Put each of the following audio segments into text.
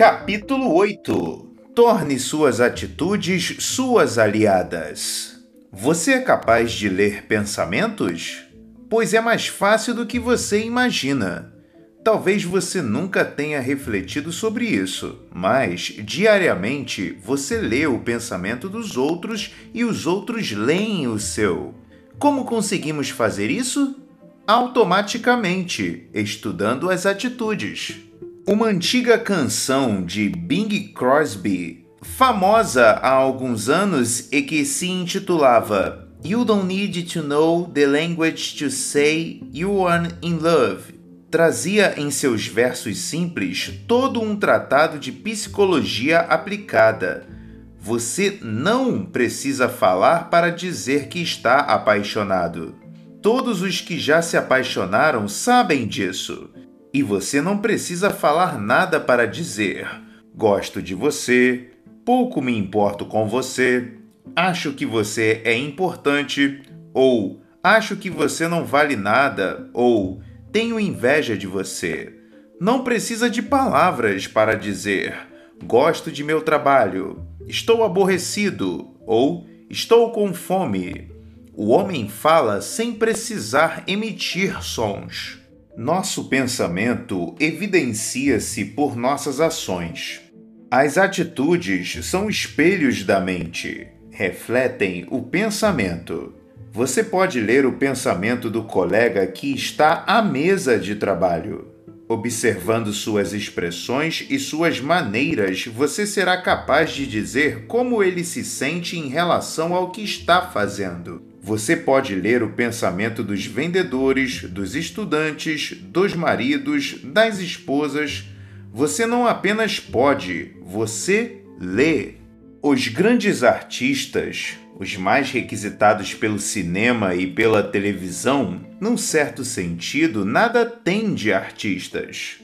Capítulo 8 Torne suas atitudes suas aliadas. Você é capaz de ler pensamentos? Pois é mais fácil do que você imagina. Talvez você nunca tenha refletido sobre isso, mas diariamente você lê o pensamento dos outros e os outros leem o seu. Como conseguimos fazer isso? Automaticamente, estudando as atitudes. Uma antiga canção de Bing Crosby, famosa há alguns anos e que se intitulava You Don't Need to Know the Language to Say You Are in Love, trazia em seus versos simples todo um tratado de psicologia aplicada. Você não precisa falar para dizer que está apaixonado. Todos os que já se apaixonaram sabem disso. E você não precisa falar nada para dizer: gosto de você, pouco me importo com você, acho que você é importante, ou acho que você não vale nada, ou tenho inveja de você. Não precisa de palavras para dizer: gosto de meu trabalho, estou aborrecido, ou estou com fome. O homem fala sem precisar emitir sons. Nosso pensamento evidencia-se por nossas ações. As atitudes são espelhos da mente, refletem o pensamento. Você pode ler o pensamento do colega que está à mesa de trabalho. Observando suas expressões e suas maneiras, você será capaz de dizer como ele se sente em relação ao que está fazendo. Você pode ler o pensamento dos vendedores, dos estudantes, dos maridos, das esposas. Você não apenas pode, você lê. Os grandes artistas, os mais requisitados pelo cinema e pela televisão, num certo sentido, nada têm de artistas.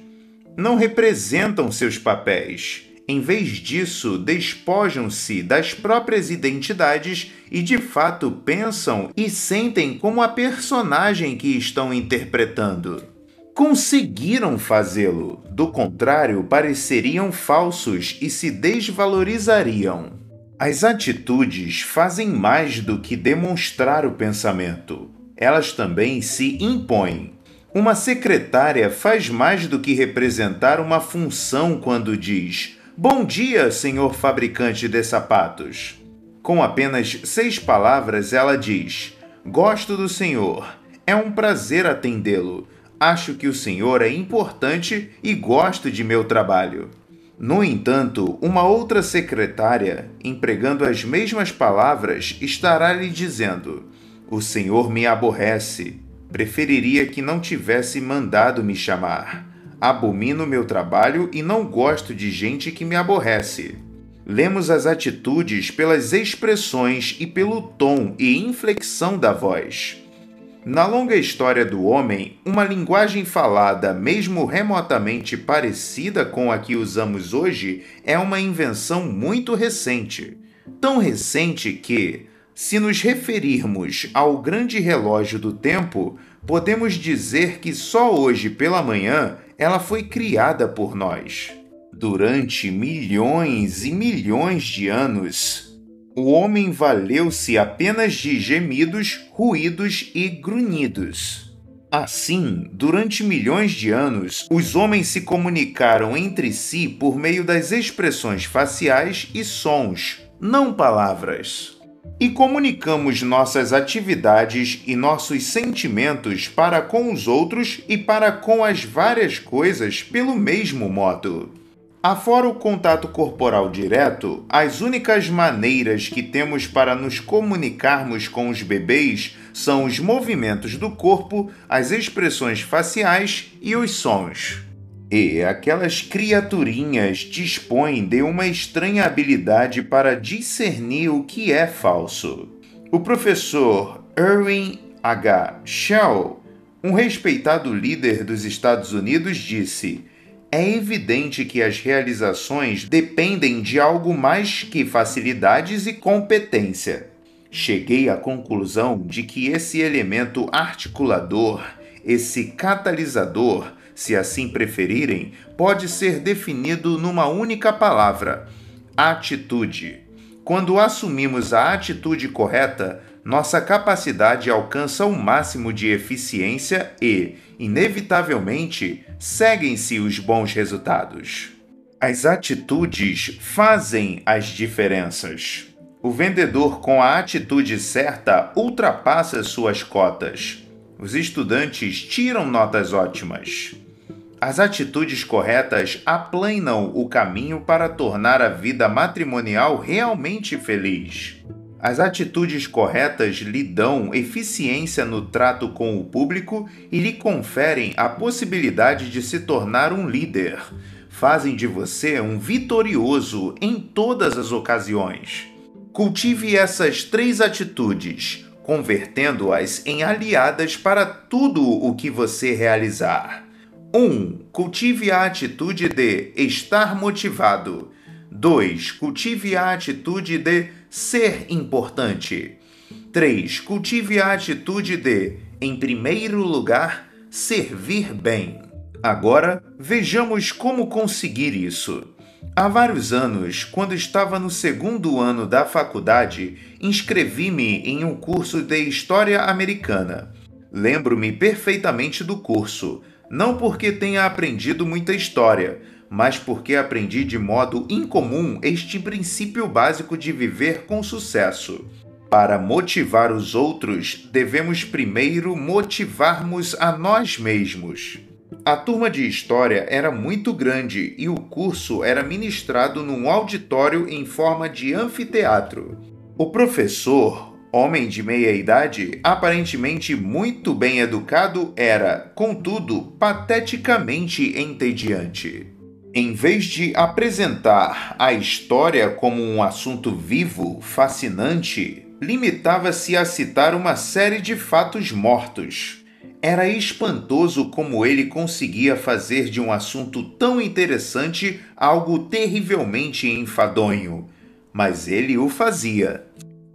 Não representam seus papéis em vez disso, despojam-se das próprias identidades e de fato pensam e sentem como a personagem que estão interpretando. Conseguiram fazê-lo, do contrário, pareceriam falsos e se desvalorizariam. As atitudes fazem mais do que demonstrar o pensamento, elas também se impõem. Uma secretária faz mais do que representar uma função quando diz: Bom dia, senhor fabricante de sapatos. Com apenas seis palavras, ela diz: Gosto do senhor. É um prazer atendê-lo. Acho que o senhor é importante e gosto de meu trabalho. No entanto, uma outra secretária, empregando as mesmas palavras, estará lhe dizendo: O senhor me aborrece. Preferiria que não tivesse mandado me chamar. Abomino meu trabalho e não gosto de gente que me aborrece. Lemos as atitudes pelas expressões e pelo tom e inflexão da voz. Na longa história do homem, uma linguagem falada, mesmo remotamente parecida com a que usamos hoje, é uma invenção muito recente. Tão recente que, se nos referirmos ao grande relógio do tempo, podemos dizer que só hoje pela manhã ela foi criada por nós. Durante milhões e milhões de anos, o homem valeu-se apenas de gemidos, ruídos e grunhidos. Assim, durante milhões de anos, os homens se comunicaram entre si por meio das expressões faciais e sons, não palavras e comunicamos nossas atividades e nossos sentimentos para com os outros e para com as várias coisas pelo mesmo modo. Afora o contato corporal direto, as únicas maneiras que temos para nos comunicarmos com os bebês são os movimentos do corpo, as expressões faciais e os sons. E aquelas criaturinhas dispõem de uma estranha habilidade para discernir o que é falso. O professor Erwin H. Shell, um respeitado líder dos Estados Unidos, disse: É evidente que as realizações dependem de algo mais que facilidades e competência. Cheguei à conclusão de que esse elemento articulador, esse catalisador, se assim preferirem, pode ser definido numa única palavra: atitude. Quando assumimos a atitude correta, nossa capacidade alcança o um máximo de eficiência e, inevitavelmente, seguem-se os bons resultados. As atitudes fazem as diferenças. O vendedor com a atitude certa ultrapassa suas cotas. Os estudantes tiram notas ótimas. As atitudes corretas aplanam o caminho para tornar a vida matrimonial realmente feliz. As atitudes corretas lhe dão eficiência no trato com o público e lhe conferem a possibilidade de se tornar um líder. Fazem de você um vitorioso em todas as ocasiões. Cultive essas três atitudes, convertendo-as em aliadas para tudo o que você realizar. 1. Um, cultive a atitude de estar motivado. 2. Cultive a atitude de ser importante. 3. Cultive a atitude de, em primeiro lugar, servir bem. Agora, vejamos como conseguir isso. Há vários anos, quando estava no segundo ano da faculdade, inscrevi-me em um curso de História Americana. Lembro-me perfeitamente do curso, não porque tenha aprendido muita história, mas porque aprendi de modo incomum este princípio básico de viver com sucesso. Para motivar os outros, devemos primeiro motivarmos a nós mesmos. A turma de história era muito grande e o curso era ministrado num auditório em forma de anfiteatro. O professor, homem de meia idade, aparentemente muito bem educado, era, contudo, pateticamente entediante. Em vez de apresentar a história como um assunto vivo, fascinante, limitava-se a citar uma série de fatos mortos. Era espantoso como ele conseguia fazer de um assunto tão interessante algo terrivelmente enfadonho. Mas ele o fazia.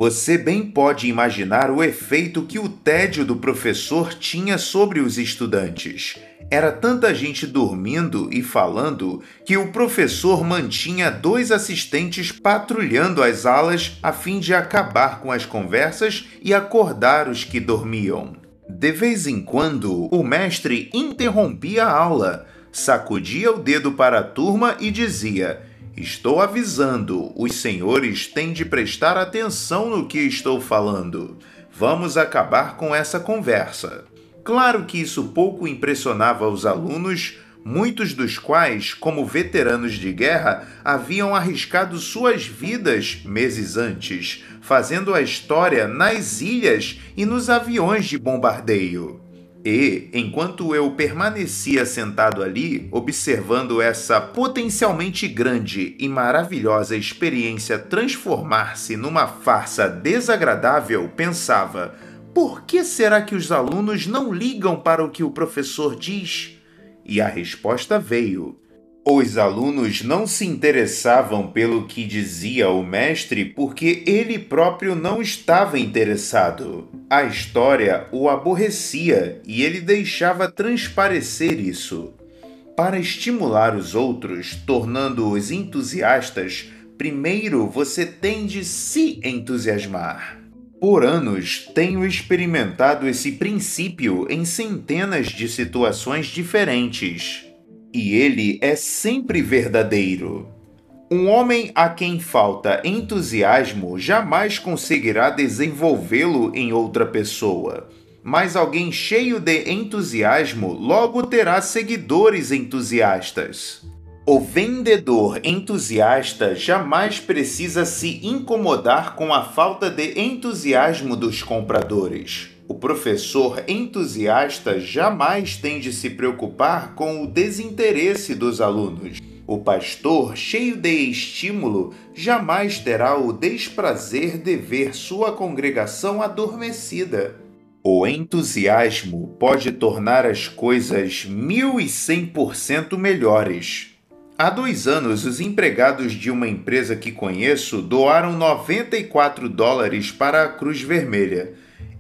Você bem pode imaginar o efeito que o tédio do professor tinha sobre os estudantes. Era tanta gente dormindo e falando que o professor mantinha dois assistentes patrulhando as alas a fim de acabar com as conversas e acordar os que dormiam. De vez em quando, o mestre interrompia a aula, sacudia o dedo para a turma e dizia: Estou avisando, os senhores têm de prestar atenção no que estou falando. Vamos acabar com essa conversa. Claro que isso pouco impressionava os alunos, muitos dos quais, como veteranos de guerra, haviam arriscado suas vidas meses antes, fazendo a história nas ilhas e nos aviões de bombardeio. E, enquanto eu permanecia sentado ali, observando essa potencialmente grande e maravilhosa experiência transformar-se numa farsa desagradável, pensava por que será que os alunos não ligam para o que o professor diz? E a resposta veio. Os alunos não se interessavam pelo que dizia o mestre porque ele próprio não estava interessado. A história o aborrecia e ele deixava transparecer isso. Para estimular os outros, tornando-os entusiastas, primeiro você tem de se entusiasmar. Por anos, tenho experimentado esse princípio em centenas de situações diferentes. E ele é sempre verdadeiro. Um homem a quem falta entusiasmo jamais conseguirá desenvolvê-lo em outra pessoa. Mas alguém cheio de entusiasmo logo terá seguidores entusiastas. O vendedor entusiasta jamais precisa se incomodar com a falta de entusiasmo dos compradores. O professor entusiasta jamais tem de se preocupar com o desinteresse dos alunos. O pastor, cheio de estímulo, jamais terá o desprazer de ver sua congregação adormecida. O entusiasmo pode tornar as coisas mil e cem por cento melhores. Há dois anos, os empregados de uma empresa que conheço doaram 94 dólares para a Cruz Vermelha.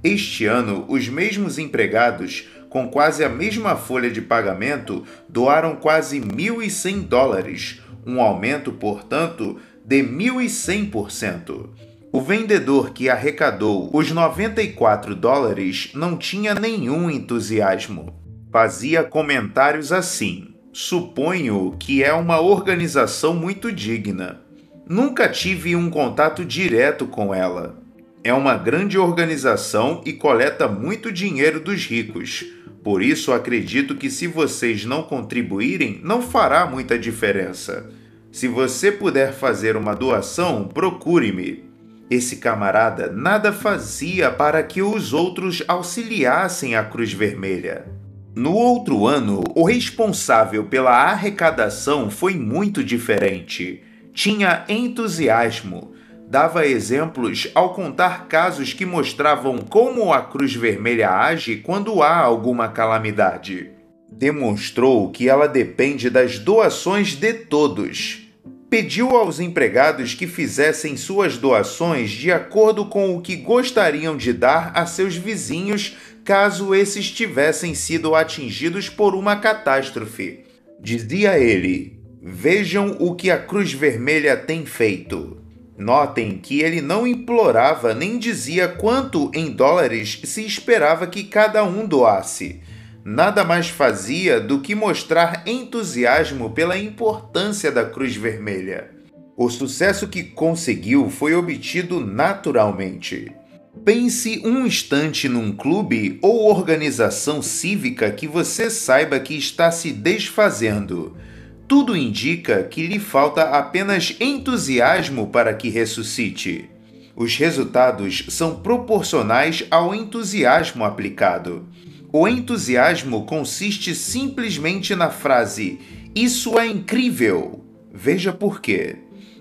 Este ano, os mesmos empregados com quase a mesma folha de pagamento, doaram quase 1.100 dólares, um aumento, portanto, de 1.100%. O vendedor que arrecadou os 94 dólares não tinha nenhum entusiasmo. Fazia comentários assim: Suponho que é uma organização muito digna. Nunca tive um contato direto com ela. É uma grande organização e coleta muito dinheiro dos ricos. Por isso acredito que se vocês não contribuírem, não fará muita diferença. Se você puder fazer uma doação, procure-me. Esse camarada nada fazia para que os outros auxiliassem a Cruz Vermelha. No outro ano, o responsável pela arrecadação foi muito diferente. Tinha entusiasmo, dava exemplos ao contar casos que mostravam como a Cruz Vermelha age quando há alguma calamidade. Demonstrou que ela depende das doações de todos pediu aos empregados que fizessem suas doações de acordo com o que gostariam de dar a seus vizinhos caso esses tivessem sido atingidos por uma catástrofe. Dizia ele: Vejam o que a Cruz Vermelha tem feito. Notem que ele não implorava nem dizia quanto em dólares se esperava que cada um doasse nada mais fazia do que mostrar entusiasmo pela importância da Cruz Vermelha. O sucesso que conseguiu foi obtido naturalmente. Pense um instante num clube ou organização cívica que você saiba que está se desfazendo. Tudo indica que lhe falta apenas entusiasmo para que ressuscite. Os resultados são proporcionais ao entusiasmo aplicado. O entusiasmo consiste simplesmente na frase: Isso é incrível! Veja por quê.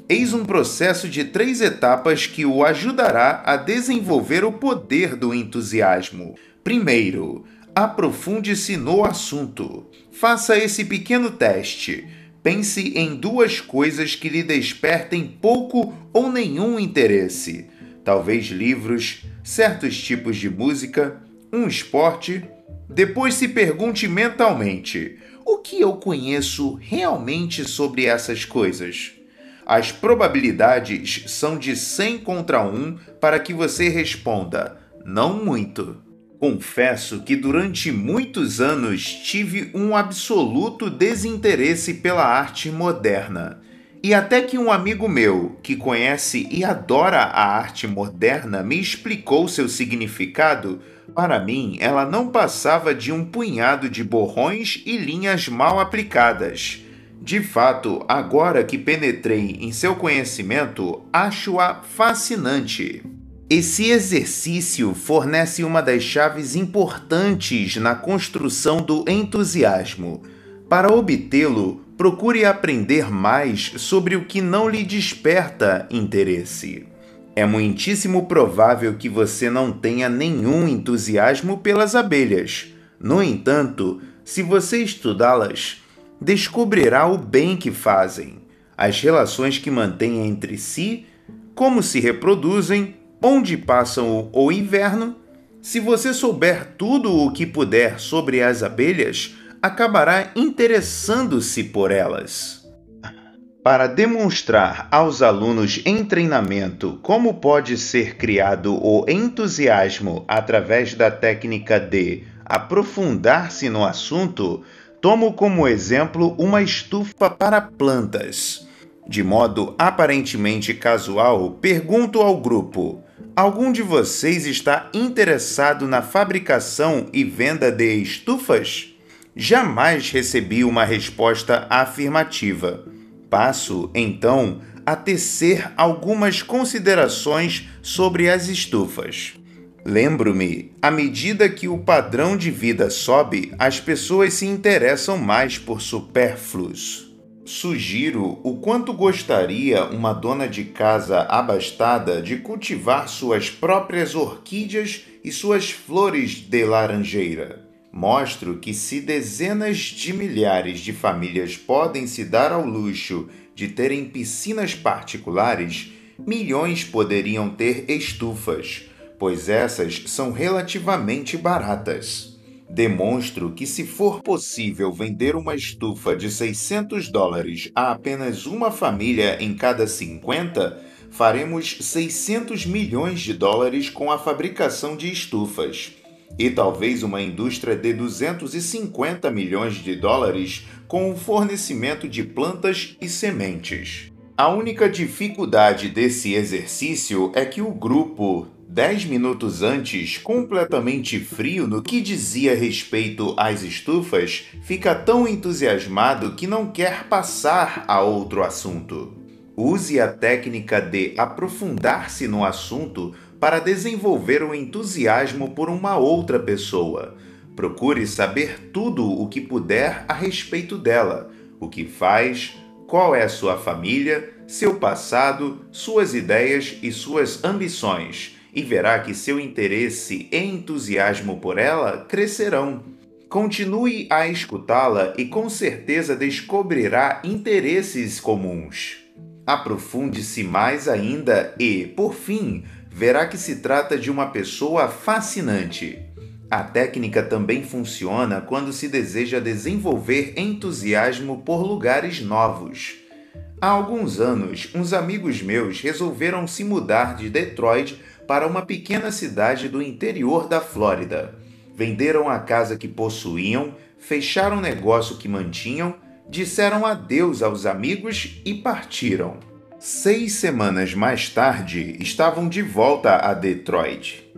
Eis um processo de três etapas que o ajudará a desenvolver o poder do entusiasmo. Primeiro, aprofunde-se no assunto. Faça esse pequeno teste. Pense em duas coisas que lhe despertem pouco ou nenhum interesse. Talvez livros, certos tipos de música, um esporte depois se pergunte mentalmente: o que eu conheço realmente sobre essas coisas? As probabilidades são de 100 contra 1 para que você responda: não muito. Confesso que durante muitos anos tive um absoluto desinteresse pela arte moderna. E até que um amigo meu, que conhece e adora a arte moderna, me explicou seu significado, para mim, ela não passava de um punhado de borrões e linhas mal aplicadas. De fato, agora que penetrei em seu conhecimento, acho-a fascinante. Esse exercício fornece uma das chaves importantes na construção do entusiasmo. Para obtê-lo, procure aprender mais sobre o que não lhe desperta interesse. É muitíssimo provável que você não tenha nenhum entusiasmo pelas abelhas. No entanto, se você estudá-las, descobrirá o bem que fazem, as relações que mantêm entre si, como se reproduzem, onde passam o inverno. Se você souber tudo o que puder sobre as abelhas, acabará interessando-se por elas. Para demonstrar aos alunos em treinamento como pode ser criado o entusiasmo através da técnica de aprofundar-se no assunto, tomo como exemplo uma estufa para plantas. De modo aparentemente casual, pergunto ao grupo: algum de vocês está interessado na fabricação e venda de estufas? Jamais recebi uma resposta afirmativa. Passo, então, a tecer algumas considerações sobre as estufas. Lembro-me, à medida que o padrão de vida sobe, as pessoas se interessam mais por supérfluos. Sugiro o quanto gostaria uma dona de casa abastada de cultivar suas próprias orquídeas e suas flores de laranjeira. Mostro que se dezenas de milhares de famílias podem se dar ao luxo de terem piscinas particulares, milhões poderiam ter estufas, pois essas são relativamente baratas. Demonstro que, se for possível vender uma estufa de 600 dólares a apenas uma família em cada 50, faremos 600 milhões de dólares com a fabricação de estufas. E talvez uma indústria de 250 milhões de dólares com o fornecimento de plantas e sementes. A única dificuldade desse exercício é que o grupo, dez minutos antes, completamente frio no que dizia respeito às estufas, fica tão entusiasmado que não quer passar a outro assunto. Use a técnica de aprofundar-se no assunto para desenvolver o entusiasmo por uma outra pessoa. Procure saber tudo o que puder a respeito dela, o que faz, qual é sua família, seu passado, suas ideias e suas ambições, e verá que seu interesse e entusiasmo por ela crescerão. Continue a escutá-la e com certeza descobrirá interesses comuns. Aprofunde-se mais ainda e, por fim, verá que se trata de uma pessoa fascinante. A técnica também funciona quando se deseja desenvolver entusiasmo por lugares novos. Há alguns anos, uns amigos meus resolveram se mudar de Detroit para uma pequena cidade do interior da Flórida. Venderam a casa que possuíam, fecharam o negócio que mantinham, disseram adeus aos amigos e partiram. Seis semanas mais tarde, estavam de volta a Detroit.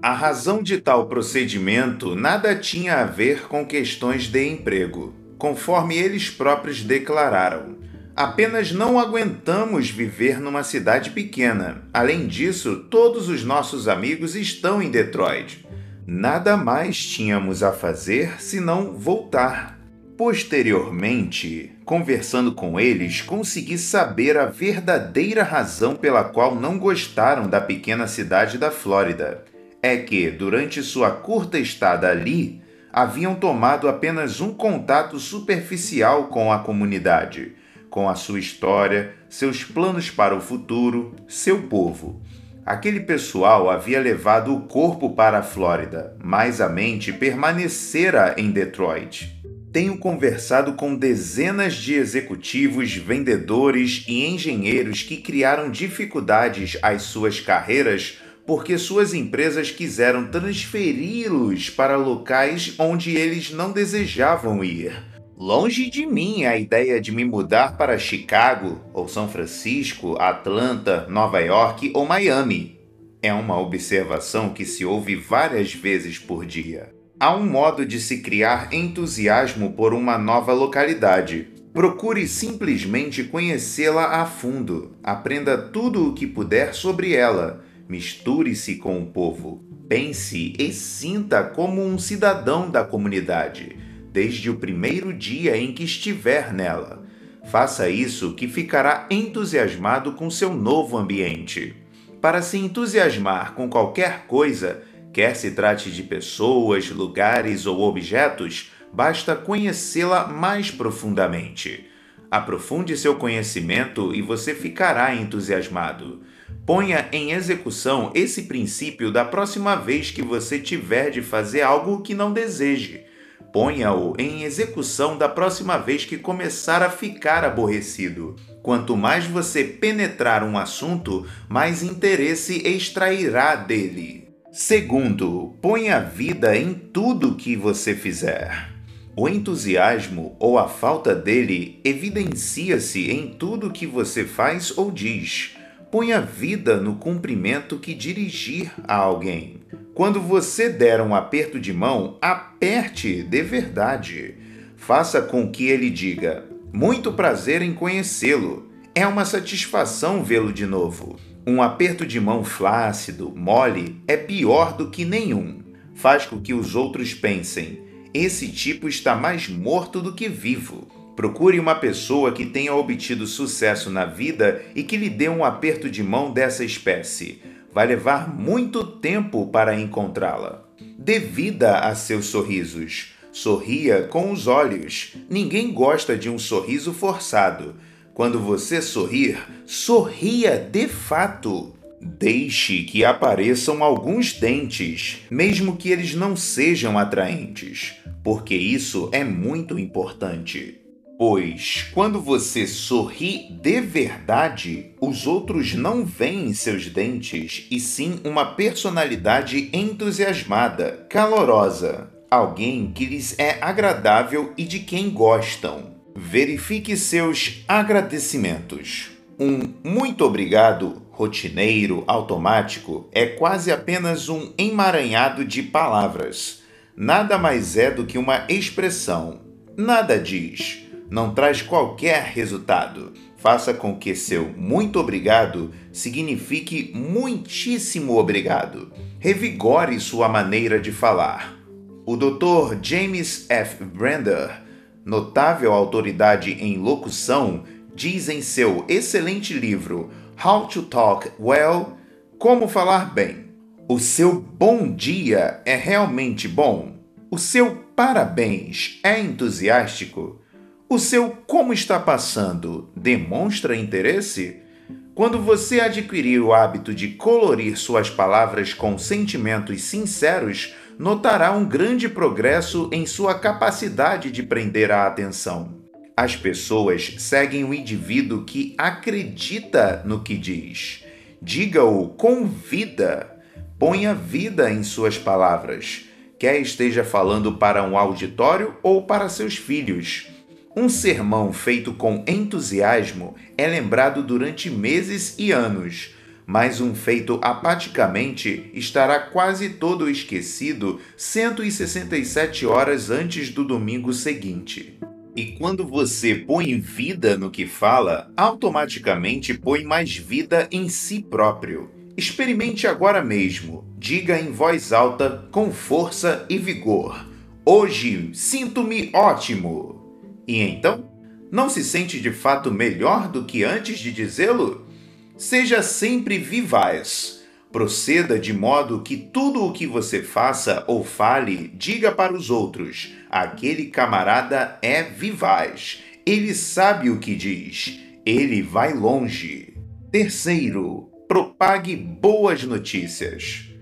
A razão de tal procedimento nada tinha a ver com questões de emprego, conforme eles próprios declararam. Apenas não aguentamos viver numa cidade pequena. Além disso, todos os nossos amigos estão em Detroit. Nada mais tínhamos a fazer senão voltar. Posteriormente, conversando com eles, consegui saber a verdadeira razão pela qual não gostaram da pequena cidade da Flórida é que, durante sua curta estada ali, haviam tomado apenas um contato superficial com a comunidade, com a sua história, seus planos para o futuro, seu povo. Aquele pessoal havia levado o corpo para a Flórida, mas a mente permanecera em Detroit. Tenho conversado com dezenas de executivos, vendedores e engenheiros que criaram dificuldades às suas carreiras porque suas empresas quiseram transferi-los para locais onde eles não desejavam ir. Longe de mim a ideia de me mudar para Chicago, ou São Francisco, Atlanta, Nova York ou Miami. É uma observação que se ouve várias vezes por dia. Há um modo de se criar entusiasmo por uma nova localidade. Procure simplesmente conhecê-la a fundo. Aprenda tudo o que puder sobre ela Misture-se com o povo. Pense e sinta como um cidadão da comunidade, desde o primeiro dia em que estiver nela. Faça isso que ficará entusiasmado com seu novo ambiente. Para se entusiasmar com qualquer coisa, quer se trate de pessoas, lugares ou objetos, basta conhecê-la mais profundamente. Aprofunde seu conhecimento e você ficará entusiasmado. Ponha em execução esse princípio da próxima vez que você tiver de fazer algo que não deseje. Ponha-o em execução da próxima vez que começar a ficar aborrecido. Quanto mais você penetrar um assunto, mais interesse extrairá dele. Segundo, ponha vida em tudo que você fizer. O entusiasmo ou a falta dele evidencia-se em tudo que você faz ou diz. Ponha vida no cumprimento que dirigir a alguém. Quando você der um aperto de mão, aperte de verdade. Faça com que ele diga: Muito prazer em conhecê-lo. É uma satisfação vê-lo de novo. Um aperto de mão flácido, mole, é pior do que nenhum. Faz com que os outros pensem: esse tipo está mais morto do que vivo. Procure uma pessoa que tenha obtido sucesso na vida e que lhe dê um aperto de mão dessa espécie. Vai levar muito tempo para encontrá-la. Dê vida a seus sorrisos. Sorria com os olhos. Ninguém gosta de um sorriso forçado. Quando você sorrir, sorria de fato. Deixe que apareçam alguns dentes, mesmo que eles não sejam atraentes, porque isso é muito importante. Pois, quando você sorri de verdade, os outros não veem seus dentes e sim uma personalidade entusiasmada, calorosa, alguém que lhes é agradável e de quem gostam. Verifique seus agradecimentos. Um muito obrigado rotineiro, automático, é quase apenas um emaranhado de palavras. Nada mais é do que uma expressão. Nada diz não traz qualquer resultado. Faça com que seu muito obrigado signifique muitíssimo obrigado. Revigore sua maneira de falar. O Dr. James F. Brander, notável autoridade em locução, diz em seu excelente livro How to Talk Well Como Falar Bem. O seu bom dia é realmente bom? O seu parabéns é entusiástico? O seu como está passando demonstra interesse? Quando você adquirir o hábito de colorir suas palavras com sentimentos sinceros, notará um grande progresso em sua capacidade de prender a atenção. As pessoas seguem o indivíduo que acredita no que diz. Diga-o com vida. Ponha vida em suas palavras, quer esteja falando para um auditório ou para seus filhos. Um sermão feito com entusiasmo é lembrado durante meses e anos, mas um feito apaticamente estará quase todo esquecido 167 horas antes do domingo seguinte. E quando você põe vida no que fala, automaticamente põe mais vida em si próprio. Experimente agora mesmo. Diga em voz alta, com força e vigor: Hoje sinto-me ótimo. E então? Não se sente de fato melhor do que antes de dizê-lo? Seja sempre vivaz. Proceda de modo que tudo o que você faça ou fale, diga para os outros: aquele camarada é vivaz. Ele sabe o que diz. Ele vai longe. Terceiro, propague boas notícias.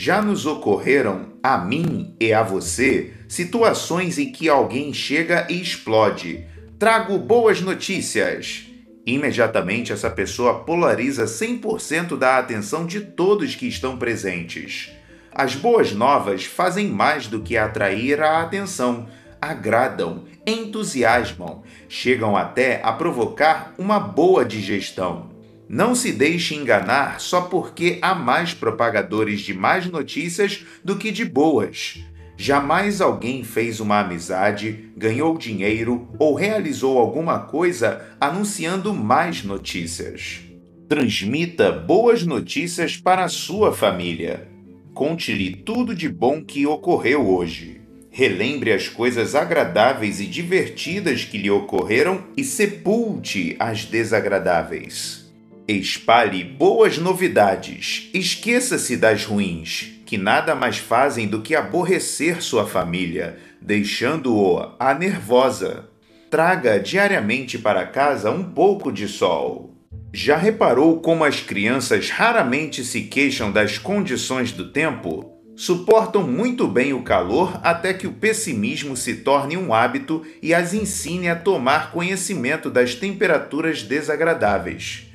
Já nos ocorreram, a mim e a você, situações em que alguém chega e explode. Trago boas notícias. Imediatamente essa pessoa polariza 100% da atenção de todos que estão presentes. As boas novas fazem mais do que atrair a atenção, agradam, entusiasmam, chegam até a provocar uma boa digestão. Não se deixe enganar só porque há mais propagadores de más notícias do que de boas. Jamais alguém fez uma amizade, ganhou dinheiro ou realizou alguma coisa anunciando mais notícias. Transmita boas notícias para a sua família. Conte-lhe tudo de bom que ocorreu hoje. Relembre as coisas agradáveis e divertidas que lhe ocorreram e sepulte as desagradáveis. Espalhe boas novidades, esqueça-se das ruins, que nada mais fazem do que aborrecer sua família, deixando-o a nervosa. Traga diariamente para casa um pouco de sol. Já reparou como as crianças raramente se queixam das condições do tempo? Suportam muito bem o calor até que o pessimismo se torne um hábito e as ensine a tomar conhecimento das temperaturas desagradáveis.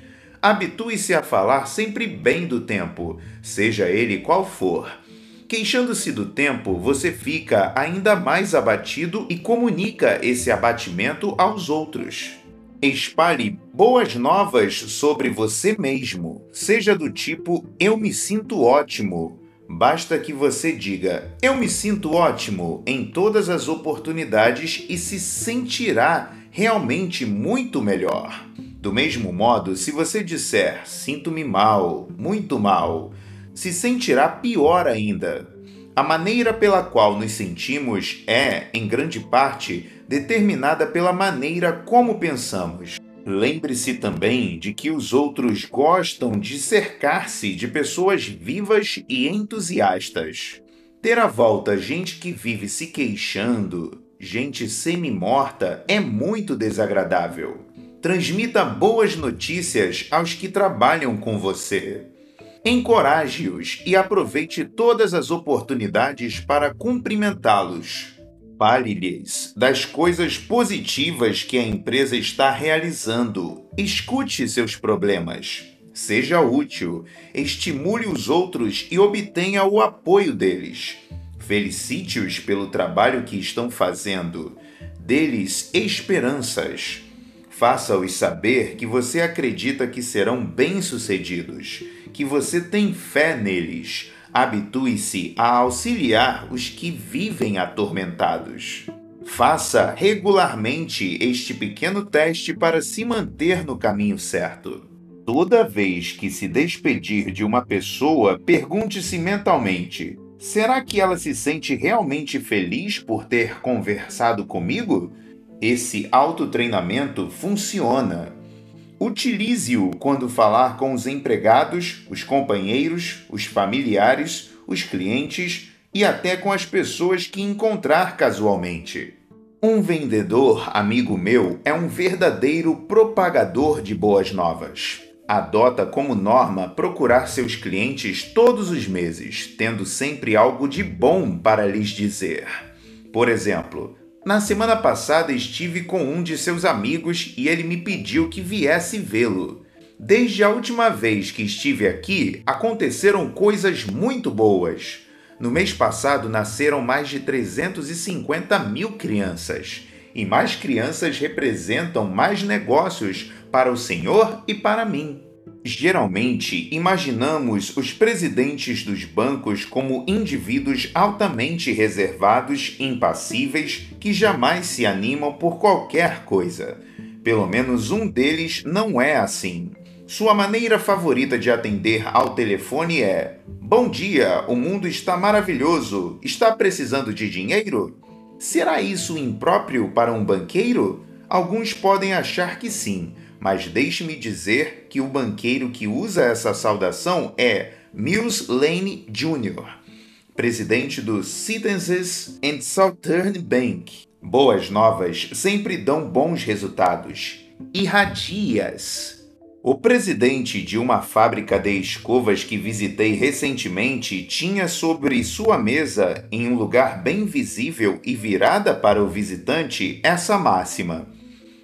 Habitue-se a falar sempre bem do tempo, seja ele qual for. Queixando-se do tempo, você fica ainda mais abatido e comunica esse abatimento aos outros. Espalhe boas novas sobre você mesmo, seja do tipo eu me sinto ótimo. Basta que você diga eu me sinto ótimo em todas as oportunidades e se sentirá realmente muito melhor. Do mesmo modo, se você disser sinto-me mal, muito mal, se sentirá pior ainda. A maneira pela qual nos sentimos é, em grande parte, determinada pela maneira como pensamos. Lembre-se também de que os outros gostam de cercar-se de pessoas vivas e entusiastas. Ter à volta gente que vive se queixando, gente semi-morta, é muito desagradável. Transmita boas notícias aos que trabalham com você. Encoraje-os e aproveite todas as oportunidades para cumprimentá-los. Fale-lhes das coisas positivas que a empresa está realizando. Escute seus problemas. Seja útil, estimule os outros e obtenha o apoio deles. Felicite-os pelo trabalho que estão fazendo. Dê-lhes esperanças. Faça-os saber que você acredita que serão bem-sucedidos, que você tem fé neles. Habitue-se a auxiliar os que vivem atormentados. Faça regularmente este pequeno teste para se manter no caminho certo. Toda vez que se despedir de uma pessoa, pergunte-se mentalmente: será que ela se sente realmente feliz por ter conversado comigo? Esse autotreinamento funciona. Utilize-o quando falar com os empregados, os companheiros, os familiares, os clientes e até com as pessoas que encontrar casualmente. Um vendedor amigo meu é um verdadeiro propagador de boas novas. Adota como norma procurar seus clientes todos os meses, tendo sempre algo de bom para lhes dizer. Por exemplo, na semana passada estive com um de seus amigos e ele me pediu que viesse vê-lo. Desde a última vez que estive aqui, aconteceram coisas muito boas. No mês passado nasceram mais de 350 mil crianças. E mais crianças representam mais negócios para o Senhor e para mim. Geralmente, imaginamos os presidentes dos bancos como indivíduos altamente reservados, impassíveis, que jamais se animam por qualquer coisa. Pelo menos um deles não é assim. Sua maneira favorita de atender ao telefone é: Bom dia, o mundo está maravilhoso. Está precisando de dinheiro? Será isso impróprio para um banqueiro? Alguns podem achar que sim mas deixe-me dizer que o banqueiro que usa essa saudação é Mills Lane Jr., presidente do Citizens and Southern Bank. Boas novas sempre dão bons resultados. Irradias. O presidente de uma fábrica de escovas que visitei recentemente tinha sobre sua mesa, em um lugar bem visível e virada para o visitante, essa máxima: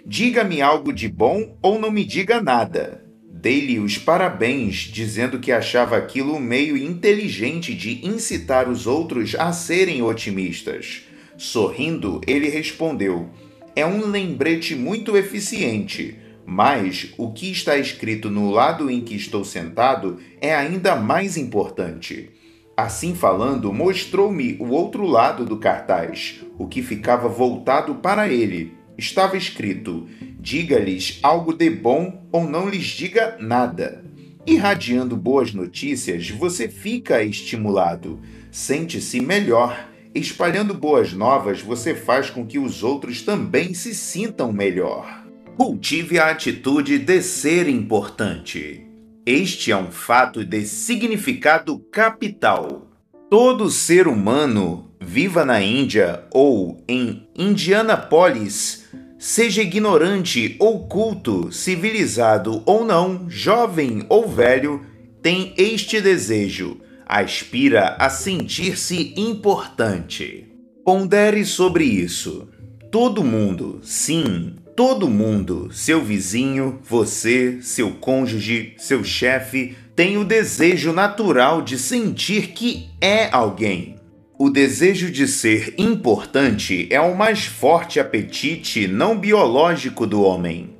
Diga-me algo de bom ou não me diga nada. Dei-lhe os parabéns, dizendo que achava aquilo um meio inteligente de incitar os outros a serem otimistas. Sorrindo, ele respondeu: É um lembrete muito eficiente, mas o que está escrito no lado em que estou sentado é ainda mais importante. Assim falando, mostrou-me o outro lado do cartaz, o que ficava voltado para ele estava escrito: Diga-lhes algo de bom ou não lhes diga nada. Irradiando boas notícias, você fica estimulado, sente-se melhor. Espalhando boas novas, você faz com que os outros também se sintam melhor. Cultive a atitude de ser importante. Este é um fato de significado capital. Todo ser humano, viva na Índia ou em Indianapolis, Seja ignorante ou culto, civilizado ou não, jovem ou velho, tem este desejo, aspira a sentir-se importante. Pondere sobre isso. Todo mundo, sim, todo mundo, seu vizinho, você, seu cônjuge, seu chefe, tem o desejo natural de sentir que é alguém. O desejo de ser importante é o mais forte apetite não biológico do homem.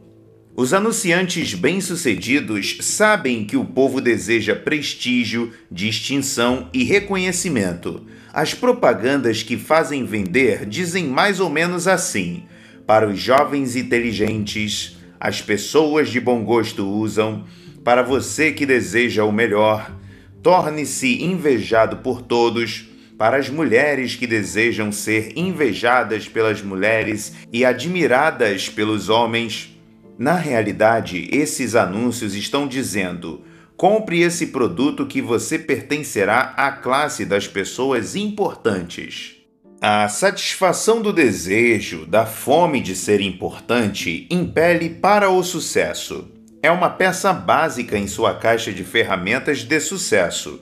Os anunciantes bem-sucedidos sabem que o povo deseja prestígio, distinção e reconhecimento. As propagandas que fazem vender dizem mais ou menos assim: para os jovens inteligentes, as pessoas de bom gosto usam, para você que deseja o melhor, torne-se invejado por todos para as mulheres que desejam ser invejadas pelas mulheres e admiradas pelos homens. Na realidade, esses anúncios estão dizendo: compre esse produto que você pertencerá à classe das pessoas importantes. A satisfação do desejo, da fome de ser importante, impele para o sucesso. é uma peça básica em sua caixa de ferramentas de sucesso.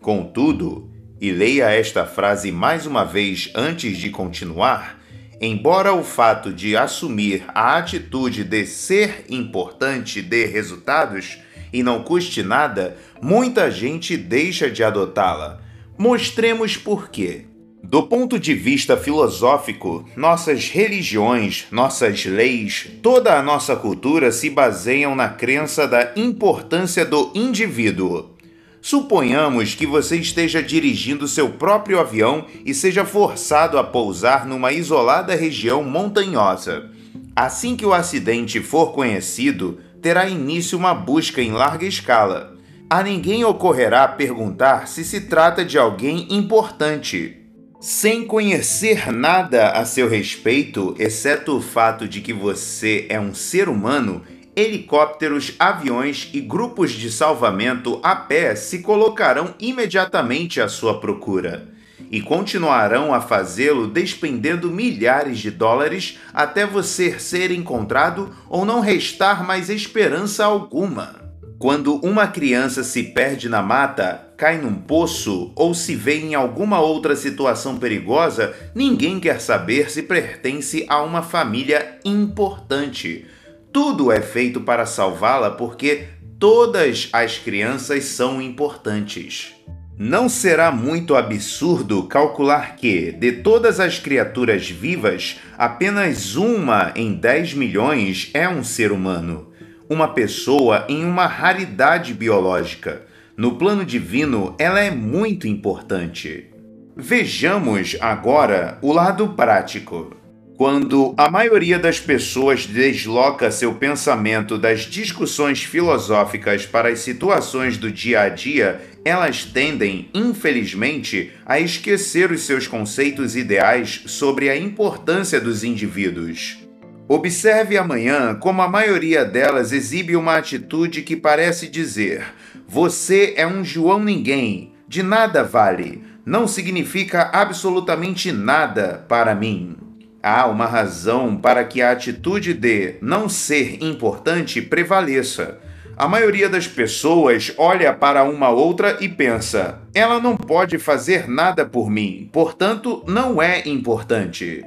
Contudo, e leia esta frase mais uma vez antes de continuar, embora o fato de assumir a atitude de ser importante dê resultados e não custe nada, muita gente deixa de adotá-la. Mostremos por quê. Do ponto de vista filosófico, nossas religiões, nossas leis, toda a nossa cultura se baseiam na crença da importância do indivíduo. Suponhamos que você esteja dirigindo seu próprio avião e seja forçado a pousar numa isolada região montanhosa. Assim que o acidente for conhecido, terá início uma busca em larga escala. A ninguém ocorrerá perguntar se se trata de alguém importante, sem conhecer nada a seu respeito, exceto o fato de que você é um ser humano, helicópteros, aviões e grupos de salvamento a pé se colocarão imediatamente à sua procura e continuarão a fazê-lo despendendo milhares de dólares até você ser encontrado ou não restar mais esperança alguma. Quando uma criança se perde na mata, cai num poço ou se vê em alguma outra situação perigosa, ninguém quer saber se pertence a uma família importante. Tudo é feito para salvá-la porque todas as crianças são importantes. Não será muito absurdo calcular que, de todas as criaturas vivas, apenas uma em 10 milhões é um ser humano uma pessoa em uma raridade biológica. No plano divino, ela é muito importante. Vejamos agora o lado prático. Quando a maioria das pessoas desloca seu pensamento das discussões filosóficas para as situações do dia a dia, elas tendem, infelizmente, a esquecer os seus conceitos ideais sobre a importância dos indivíduos. Observe amanhã como a maioria delas exibe uma atitude que parece dizer: Você é um João Ninguém, de nada vale, não significa absolutamente nada para mim. Há uma razão para que a atitude de não ser importante prevaleça. A maioria das pessoas olha para uma outra e pensa: ela não pode fazer nada por mim, portanto, não é importante.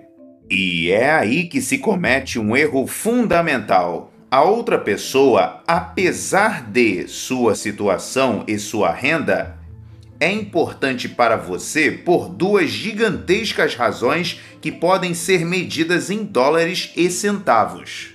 E é aí que se comete um erro fundamental. A outra pessoa, apesar de sua situação e sua renda, é importante para você por duas gigantescas razões que podem ser medidas em dólares e centavos.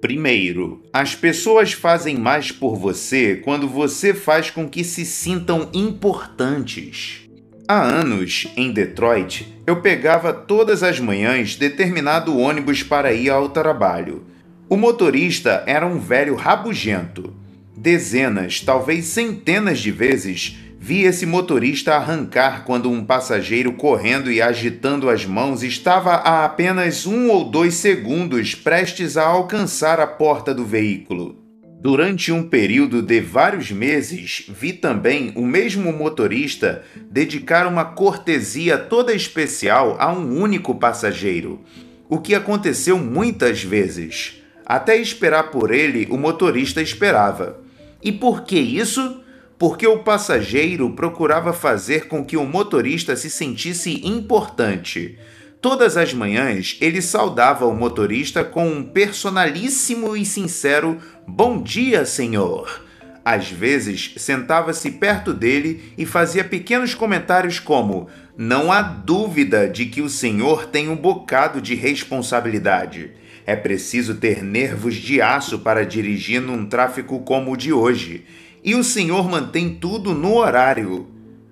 Primeiro, as pessoas fazem mais por você quando você faz com que se sintam importantes. Há anos, em Detroit, eu pegava todas as manhãs determinado ônibus para ir ao trabalho. O motorista era um velho rabugento. Dezenas, talvez centenas de vezes, vi esse motorista arrancar quando um passageiro correndo e agitando as mãos estava a apenas um ou dois segundos prestes a alcançar a porta do veículo. Durante um período de vários meses, vi também o mesmo motorista dedicar uma cortesia toda especial a um único passageiro, o que aconteceu muitas vezes. Até esperar por ele, o motorista esperava. E por que isso? Porque o passageiro procurava fazer com que o motorista se sentisse importante Todas as manhãs ele saudava o motorista com um personalíssimo e sincero Bom dia, senhor. Às vezes sentava-se perto dele e fazia pequenos comentários como: Não há dúvida de que o senhor tem um bocado de responsabilidade. É preciso ter nervos de aço para dirigir num tráfico como o de hoje. E o senhor mantém tudo no horário.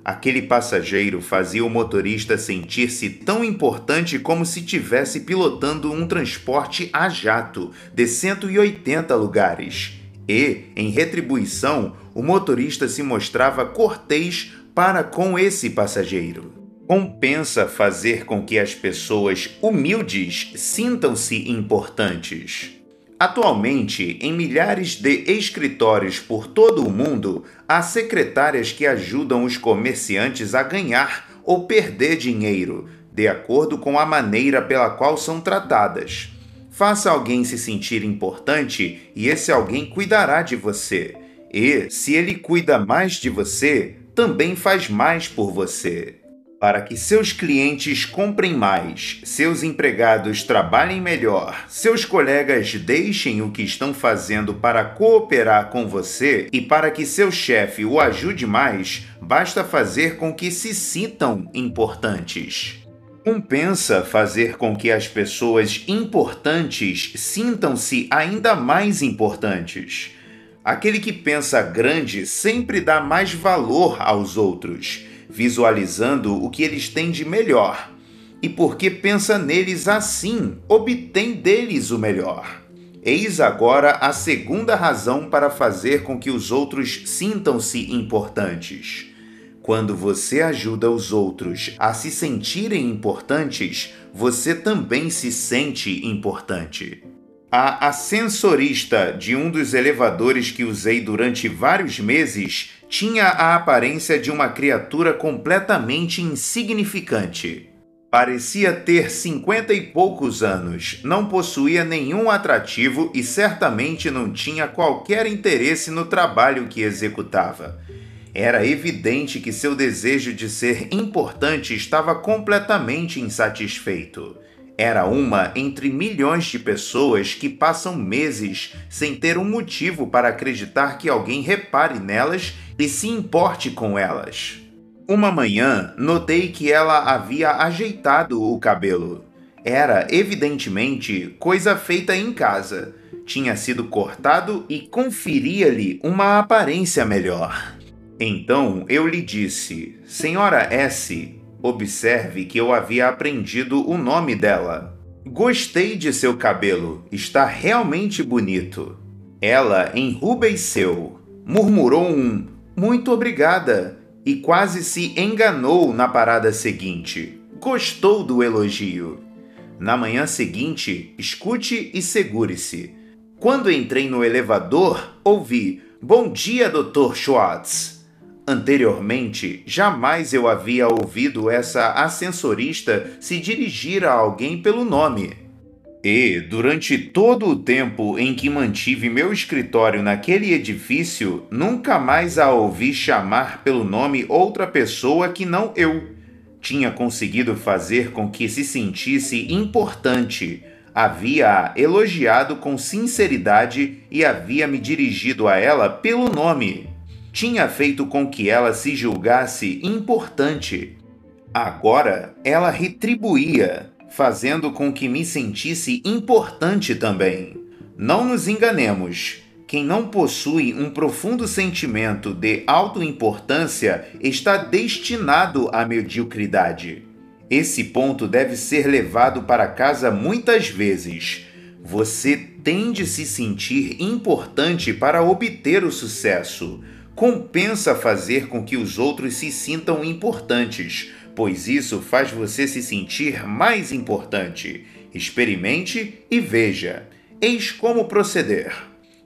Aquele passageiro fazia o motorista sentir-se tão importante como se tivesse pilotando um transporte a jato de 180 lugares. E, em retribuição, o motorista se mostrava cortês para com esse passageiro. Compensa fazer com que as pessoas humildes sintam-se importantes. Atualmente, em milhares de escritórios por todo o mundo, há secretárias que ajudam os comerciantes a ganhar ou perder dinheiro, de acordo com a maneira pela qual são tratadas. Faça alguém se sentir importante e esse alguém cuidará de você. E, se ele cuida mais de você, também faz mais por você. Para que seus clientes comprem mais, seus empregados trabalhem melhor, seus colegas deixem o que estão fazendo para cooperar com você e para que seu chefe o ajude mais, basta fazer com que se sintam importantes. Compensa fazer com que as pessoas importantes sintam-se ainda mais importantes. Aquele que pensa grande sempre dá mais valor aos outros, visualizando o que eles têm de melhor. E porque pensa neles assim, obtém deles o melhor. Eis agora a segunda razão para fazer com que os outros sintam-se importantes. Quando você ajuda os outros a se sentirem importantes, você também se sente importante. A ascensorista de um dos elevadores que usei durante vários meses tinha a aparência de uma criatura completamente insignificante. Parecia ter cinquenta e poucos anos, não possuía nenhum atrativo e certamente não tinha qualquer interesse no trabalho que executava. Era evidente que seu desejo de ser importante estava completamente insatisfeito. Era uma entre milhões de pessoas que passam meses sem ter um motivo para acreditar que alguém repare nelas e se importe com elas. Uma manhã, notei que ela havia ajeitado o cabelo. Era, evidentemente, coisa feita em casa. Tinha sido cortado e conferia-lhe uma aparência melhor. Então eu lhe disse: Senhora S., observe que eu havia aprendido o nome dela. Gostei de seu cabelo, está realmente bonito. Ela enrubesceu, murmurou um muito obrigada e quase se enganou na parada seguinte. Gostou do elogio. Na manhã seguinte, escute e segure-se. Quando entrei no elevador, ouvi: Bom dia, Dr. Schwartz. Anteriormente, jamais eu havia ouvido essa ascensorista se dirigir a alguém pelo nome. E, durante todo o tempo em que mantive meu escritório naquele edifício, nunca mais a ouvi chamar pelo nome outra pessoa que não eu. Tinha conseguido fazer com que se sentisse importante. Havia-a elogiado com sinceridade e havia me dirigido a ela pelo nome tinha feito com que ela se julgasse importante. Agora ela retribuía, fazendo com que me sentisse importante também. Não nos enganemos. Quem não possui um profundo sentimento de autoimportância está destinado à mediocridade. Esse ponto deve ser levado para casa muitas vezes. Você tem de se sentir importante para obter o sucesso compensa fazer com que os outros se sintam importantes, pois isso faz você se sentir mais importante. Experimente e veja. Eis como proceder.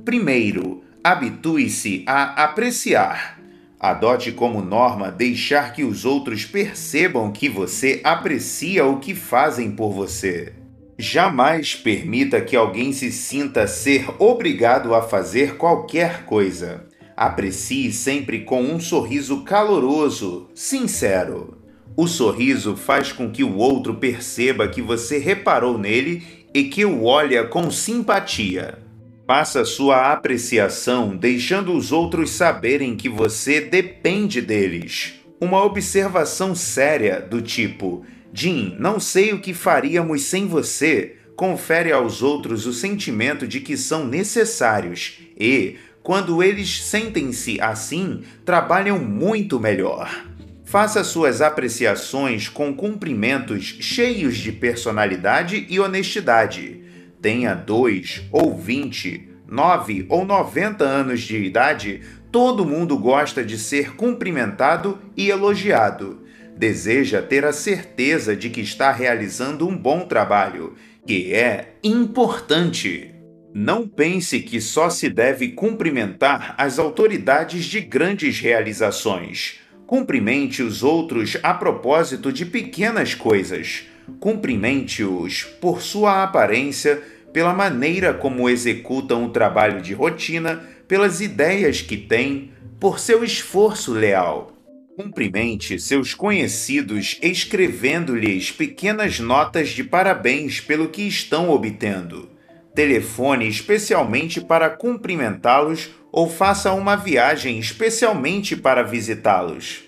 Primeiro, habitue-se a apreciar. Adote como norma deixar que os outros percebam que você aprecia o que fazem por você. Jamais permita que alguém se sinta ser obrigado a fazer qualquer coisa. Aprecie sempre com um sorriso caloroso, sincero. O sorriso faz com que o outro perceba que você reparou nele e que o olha com simpatia. Faça sua apreciação deixando os outros saberem que você depende deles. Uma observação séria do tipo: Jim, não sei o que faríamos sem você, confere aos outros o sentimento de que são necessários e, quando eles sentem-se assim, trabalham muito melhor. Faça suas apreciações com cumprimentos cheios de personalidade e honestidade. Tenha dois ou vinte, nove ou noventa anos de idade, todo mundo gosta de ser cumprimentado e elogiado. Deseja ter a certeza de que está realizando um bom trabalho, que é importante. Não pense que só se deve cumprimentar as autoridades de grandes realizações. Cumprimente os outros a propósito de pequenas coisas. Cumprimente-os por sua aparência, pela maneira como executam o trabalho de rotina, pelas ideias que têm, por seu esforço leal. Cumprimente seus conhecidos escrevendo-lhes pequenas notas de parabéns pelo que estão obtendo. Telefone especialmente para cumprimentá-los ou faça uma viagem especialmente para visitá-los.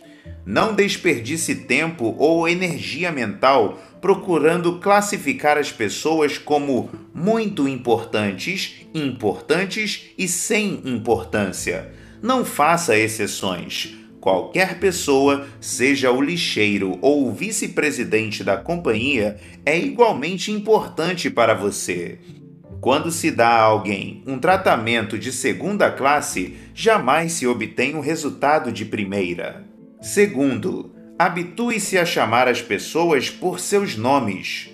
Não desperdice tempo ou energia mental procurando classificar as pessoas como muito importantes, importantes e sem importância. Não faça exceções Qualquer pessoa, seja o lixeiro ou o vice-presidente da companhia, é igualmente importante para você. Quando se dá a alguém um tratamento de segunda classe, jamais se obtém um resultado de primeira. Segundo, habitue-se a chamar as pessoas por seus nomes.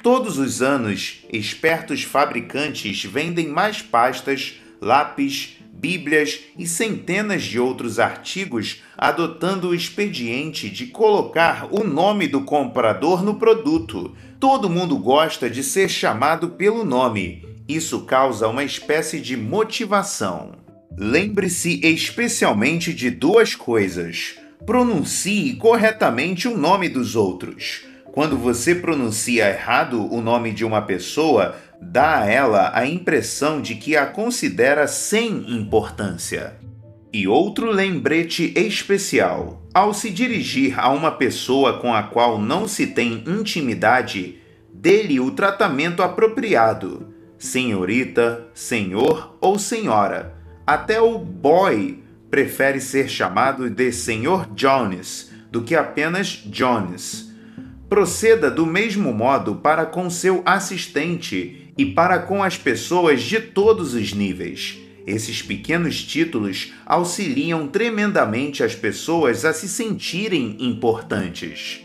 Todos os anos, espertos fabricantes vendem mais pastas, lápis, Bíblias e centenas de outros artigos adotando o expediente de colocar o nome do comprador no produto. Todo mundo gosta de ser chamado pelo nome. Isso causa uma espécie de motivação. Lembre-se especialmente de duas coisas. Pronuncie corretamente o nome dos outros. Quando você pronuncia errado o nome de uma pessoa, dá a ela a impressão de que a considera sem importância. E outro lembrete especial: ao se dirigir a uma pessoa com a qual não se tem intimidade, dê-lhe o tratamento apropriado, senhorita, senhor ou senhora. Até o boy prefere ser chamado de Senhor Jones do que apenas Jones. Proceda do mesmo modo para com seu assistente e para com as pessoas de todos os níveis. Esses pequenos títulos auxiliam tremendamente as pessoas a se sentirem importantes.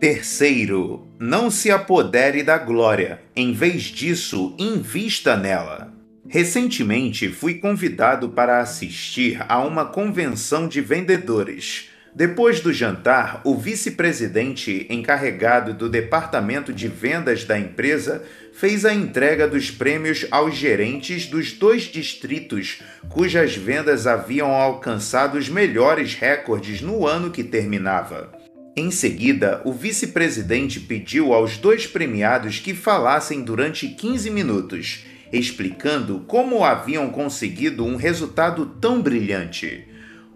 Terceiro, não se apodere da glória, em vez disso, invista nela. Recentemente fui convidado para assistir a uma convenção de vendedores. Depois do jantar, o vice-presidente encarregado do departamento de vendas da empresa fez a entrega dos prêmios aos gerentes dos dois distritos cujas vendas haviam alcançado os melhores recordes no ano que terminava. Em seguida, o vice-presidente pediu aos dois premiados que falassem durante 15 minutos, explicando como haviam conseguido um resultado tão brilhante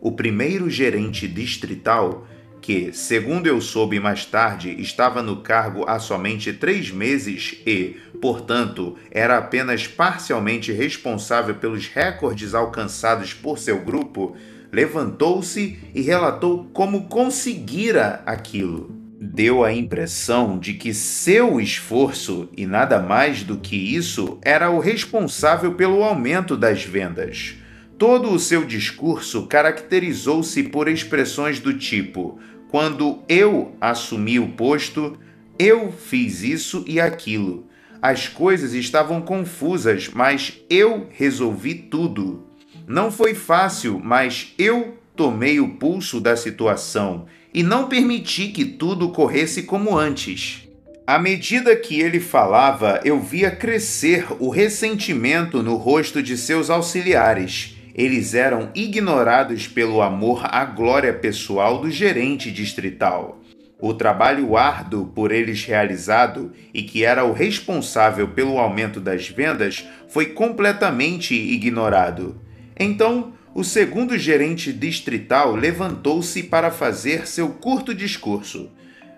o primeiro gerente distrital, que, segundo eu soube mais tarde, estava no cargo há somente três meses e, portanto, era apenas parcialmente responsável pelos recordes alcançados por seu grupo, levantou-se e relatou como conseguira aquilo. Deu a impressão de que seu esforço, e nada mais do que isso, era o responsável pelo aumento das vendas. Todo o seu discurso caracterizou-se por expressões do tipo: quando eu assumi o posto, eu fiz isso e aquilo. As coisas estavam confusas, mas eu resolvi tudo. Não foi fácil, mas eu tomei o pulso da situação e não permiti que tudo corresse como antes. À medida que ele falava, eu via crescer o ressentimento no rosto de seus auxiliares eles eram ignorados pelo amor à glória pessoal do gerente distrital. O trabalho árduo por eles realizado e que era o responsável pelo aumento das vendas foi completamente ignorado. Então, o segundo gerente distrital levantou-se para fazer seu curto discurso.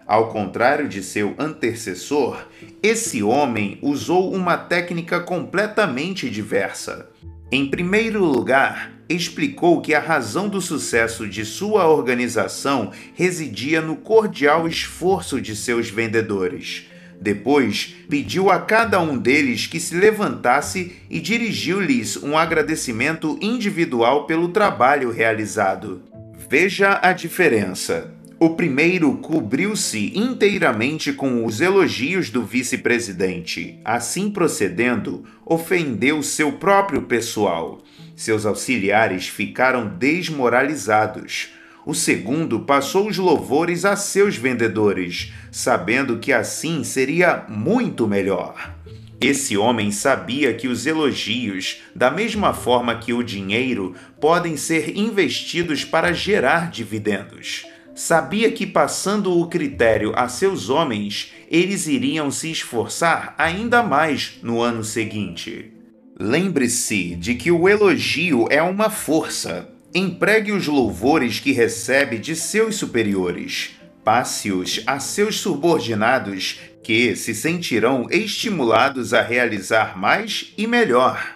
Ao contrário de seu antecessor, esse homem usou uma técnica completamente diversa. Em primeiro lugar, explicou que a razão do sucesso de sua organização residia no cordial esforço de seus vendedores. Depois, pediu a cada um deles que se levantasse e dirigiu-lhes um agradecimento individual pelo trabalho realizado. Veja a diferença. O primeiro cobriu-se inteiramente com os elogios do vice-presidente. Assim procedendo, ofendeu seu próprio pessoal. Seus auxiliares ficaram desmoralizados. O segundo passou os louvores a seus vendedores, sabendo que assim seria muito melhor. Esse homem sabia que os elogios, da mesma forma que o dinheiro, podem ser investidos para gerar dividendos. Sabia que, passando o critério a seus homens, eles iriam se esforçar ainda mais no ano seguinte. Lembre-se de que o elogio é uma força. Empregue os louvores que recebe de seus superiores. Passe-os a seus subordinados, que se sentirão estimulados a realizar mais e melhor.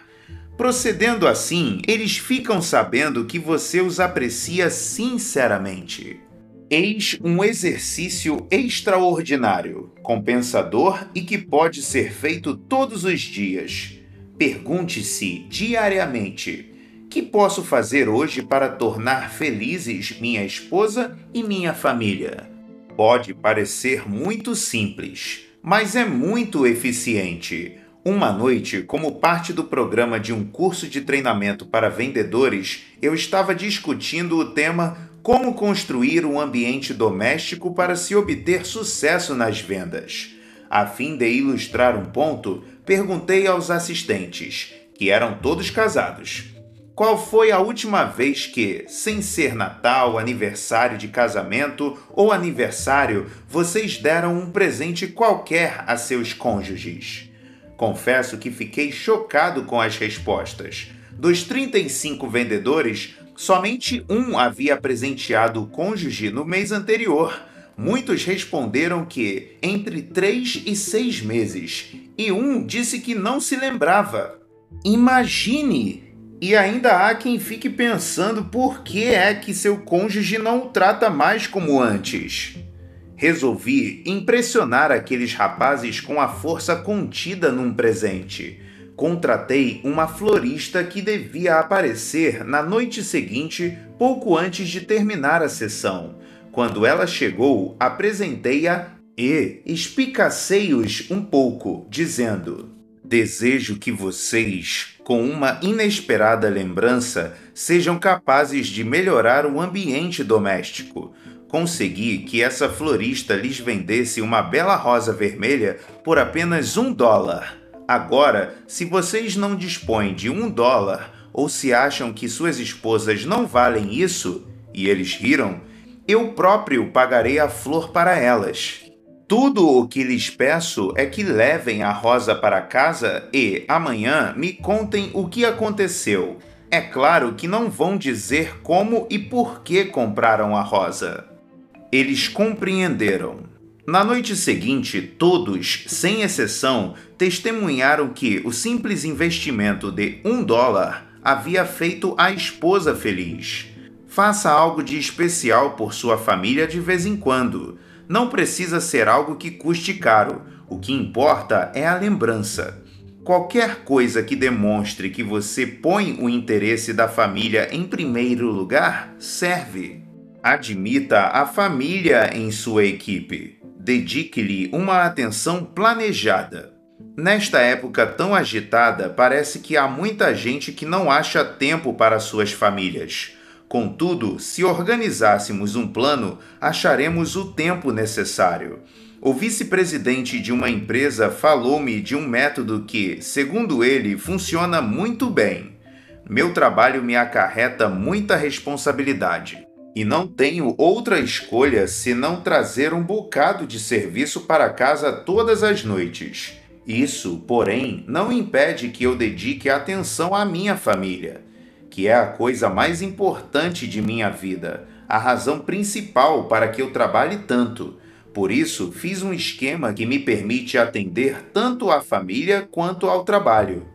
Procedendo assim, eles ficam sabendo que você os aprecia sinceramente. Eis um exercício extraordinário, compensador e que pode ser feito todos os dias Pergunte-se diariamente: que posso fazer hoje para tornar felizes minha esposa e minha família? Pode parecer muito simples, mas é muito eficiente. Uma noite, como parte do programa de um curso de treinamento para vendedores, eu estava discutindo o tema Como construir um ambiente doméstico para se obter sucesso nas vendas. A fim de ilustrar um ponto, perguntei aos assistentes, que eram todos casados, qual foi a última vez que, sem ser Natal, aniversário de casamento ou aniversário, vocês deram um presente qualquer a seus cônjuges? Confesso que fiquei chocado com as respostas. Dos 35 vendedores, somente um havia presenteado o cônjuge no mês anterior Muitos responderam que entre três e seis meses, e um disse que não se lembrava. Imagine! E ainda há quem fique pensando por que é que seu cônjuge não o trata mais como antes. Resolvi impressionar aqueles rapazes com a força contida num presente. Contratei uma florista que devia aparecer na noite seguinte, pouco antes de terminar a sessão quando ela chegou, apresentei-a e espicacei-os um pouco, dizendo: Desejo que vocês, com uma inesperada lembrança, sejam capazes de melhorar o ambiente doméstico. Consegui que essa florista lhes vendesse uma bela rosa vermelha por apenas um dólar. Agora, se vocês não dispõem de um dólar, ou se acham que suas esposas não valem isso, e eles riram, eu próprio pagarei a flor para elas. Tudo o que lhes peço é que levem a rosa para casa e, amanhã, me contem o que aconteceu. É claro que não vão dizer como e por que compraram a rosa. Eles compreenderam. Na noite seguinte, todos, sem exceção, testemunharam que o simples investimento de um dólar havia feito a esposa feliz. Faça algo de especial por sua família de vez em quando. Não precisa ser algo que custe caro. O que importa é a lembrança. Qualquer coisa que demonstre que você põe o interesse da família em primeiro lugar serve. Admita a família em sua equipe. Dedique-lhe uma atenção planejada. Nesta época tão agitada, parece que há muita gente que não acha tempo para suas famílias. Contudo, se organizássemos um plano, acharemos o tempo necessário. O vice-presidente de uma empresa falou-me de um método que, segundo ele, funciona muito bem. Meu trabalho me acarreta muita responsabilidade e não tenho outra escolha senão trazer um bocado de serviço para casa todas as noites. Isso, porém, não impede que eu dedique atenção à minha família que é a coisa mais importante de minha vida, a razão principal para que eu trabalhe tanto. Por isso, fiz um esquema que me permite atender tanto à família quanto ao trabalho.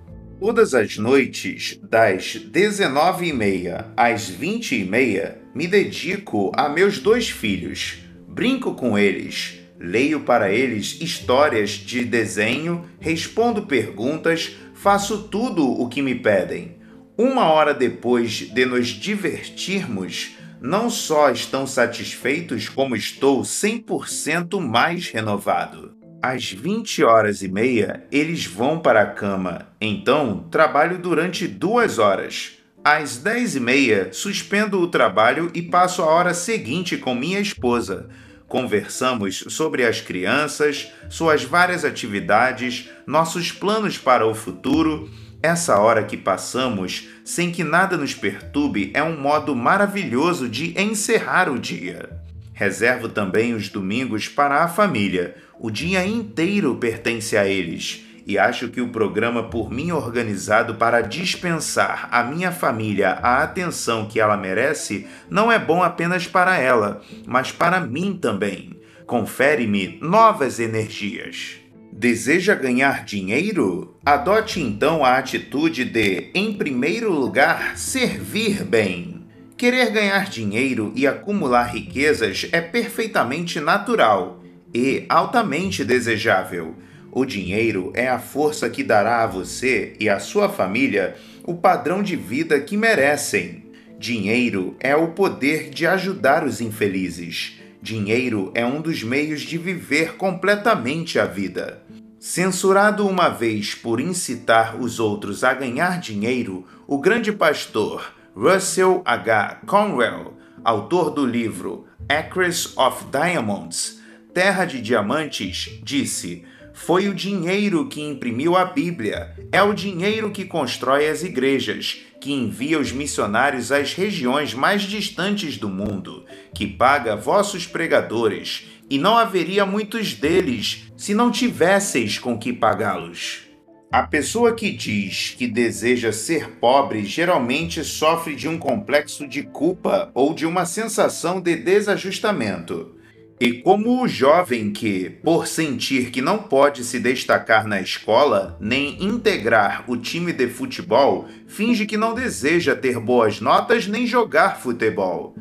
Todas as noites, das 19h30 às 20h30, me dedico a meus dois filhos. Brinco com eles, leio para eles histórias de desenho, respondo perguntas, faço tudo o que me pedem. Uma hora depois de nos divertirmos, não só estão satisfeitos, como estou 100% mais renovado. Às 20 horas e meia, eles vão para a cama. Então, trabalho durante duas horas. Às 10 e meia, suspendo o trabalho e passo a hora seguinte com minha esposa. Conversamos sobre as crianças, suas várias atividades, nossos planos para o futuro. Essa hora que passamos sem que nada nos perturbe é um modo maravilhoso de encerrar o dia. Reservo também os domingos para a família. O dia inteiro pertence a eles e acho que o programa por mim organizado para dispensar à minha família a atenção que ela merece não é bom apenas para ela, mas para mim também. Confere-me novas energias. Deseja ganhar dinheiro? Adote então a atitude de, em primeiro lugar, servir bem. Querer ganhar dinheiro e acumular riquezas é perfeitamente natural e altamente desejável. O dinheiro é a força que dará a você e à sua família o padrão de vida que merecem. Dinheiro é o poder de ajudar os infelizes. Dinheiro é um dos meios de viver completamente a vida. Censurado uma vez por incitar os outros a ganhar dinheiro, o grande pastor Russell H. Conwell, autor do livro Acres of Diamonds Terra de Diamantes, disse foi o dinheiro que imprimiu a Bíblia, é o dinheiro que constrói as igrejas, que envia os missionários às regiões mais distantes do mundo, que paga vossos pregadores, e não haveria muitos deles se não tivesseis com que pagá-los. A pessoa que diz que deseja ser pobre geralmente sofre de um complexo de culpa ou de uma sensação de desajustamento. E como o jovem que, por sentir que não pode se destacar na escola, nem integrar o time de futebol, finge que não deseja ter boas notas nem jogar futebol.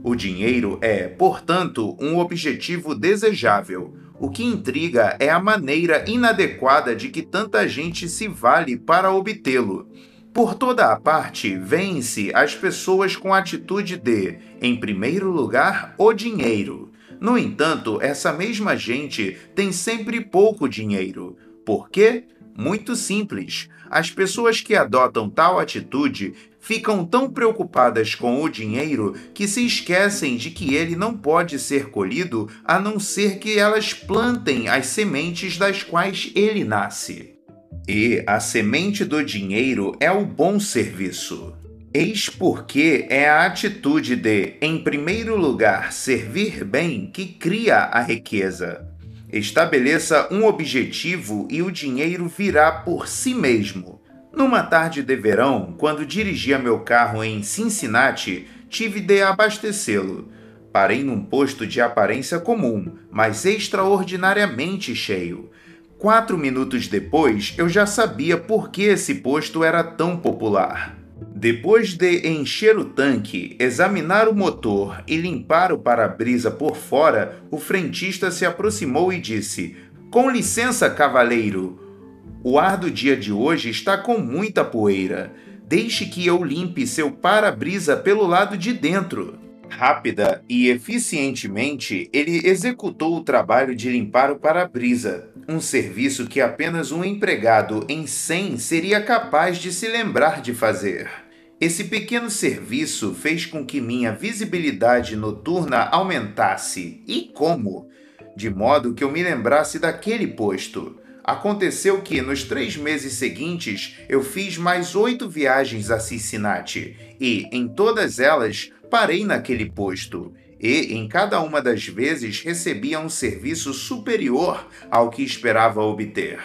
O dinheiro é, portanto, um objetivo desejável. O que intriga é a maneira inadequada de que tanta gente se vale para obtê-lo. Por toda a parte, vêm-se as pessoas com a atitude de, em primeiro lugar, o dinheiro. No entanto, essa mesma gente tem sempre pouco dinheiro. Por quê? Muito simples. As pessoas que adotam tal atitude ficam tão preocupadas com o dinheiro que se esquecem de que ele não pode ser colhido a não ser que elas plantem as sementes das quais ele nasce. E a semente do dinheiro é o bom serviço. Eis porque é a atitude de, em primeiro lugar, servir bem que cria a riqueza. Estabeleça um objetivo e o dinheiro virá por si mesmo. Numa tarde de verão, quando dirigia meu carro em Cincinnati, tive de abastecê-lo. Parei num posto de aparência comum, mas extraordinariamente cheio. Quatro minutos depois, eu já sabia por que esse posto era tão popular. Depois de encher o tanque, examinar o motor e limpar o para-brisa por fora, o frentista se aproximou e disse: Com licença, cavaleiro. O ar do dia de hoje está com muita poeira. Deixe que eu limpe seu para-brisa pelo lado de dentro. Rápida e eficientemente, ele executou o trabalho de limpar o para-brisa, um serviço que apenas um empregado em 100 seria capaz de se lembrar de fazer. Esse pequeno serviço fez com que minha visibilidade noturna aumentasse. E como? De modo que eu me lembrasse daquele posto. Aconteceu que, nos três meses seguintes, eu fiz mais oito viagens a Cincinnati e, em todas elas, parei naquele posto e, em cada uma das vezes, recebia um serviço superior ao que esperava obter.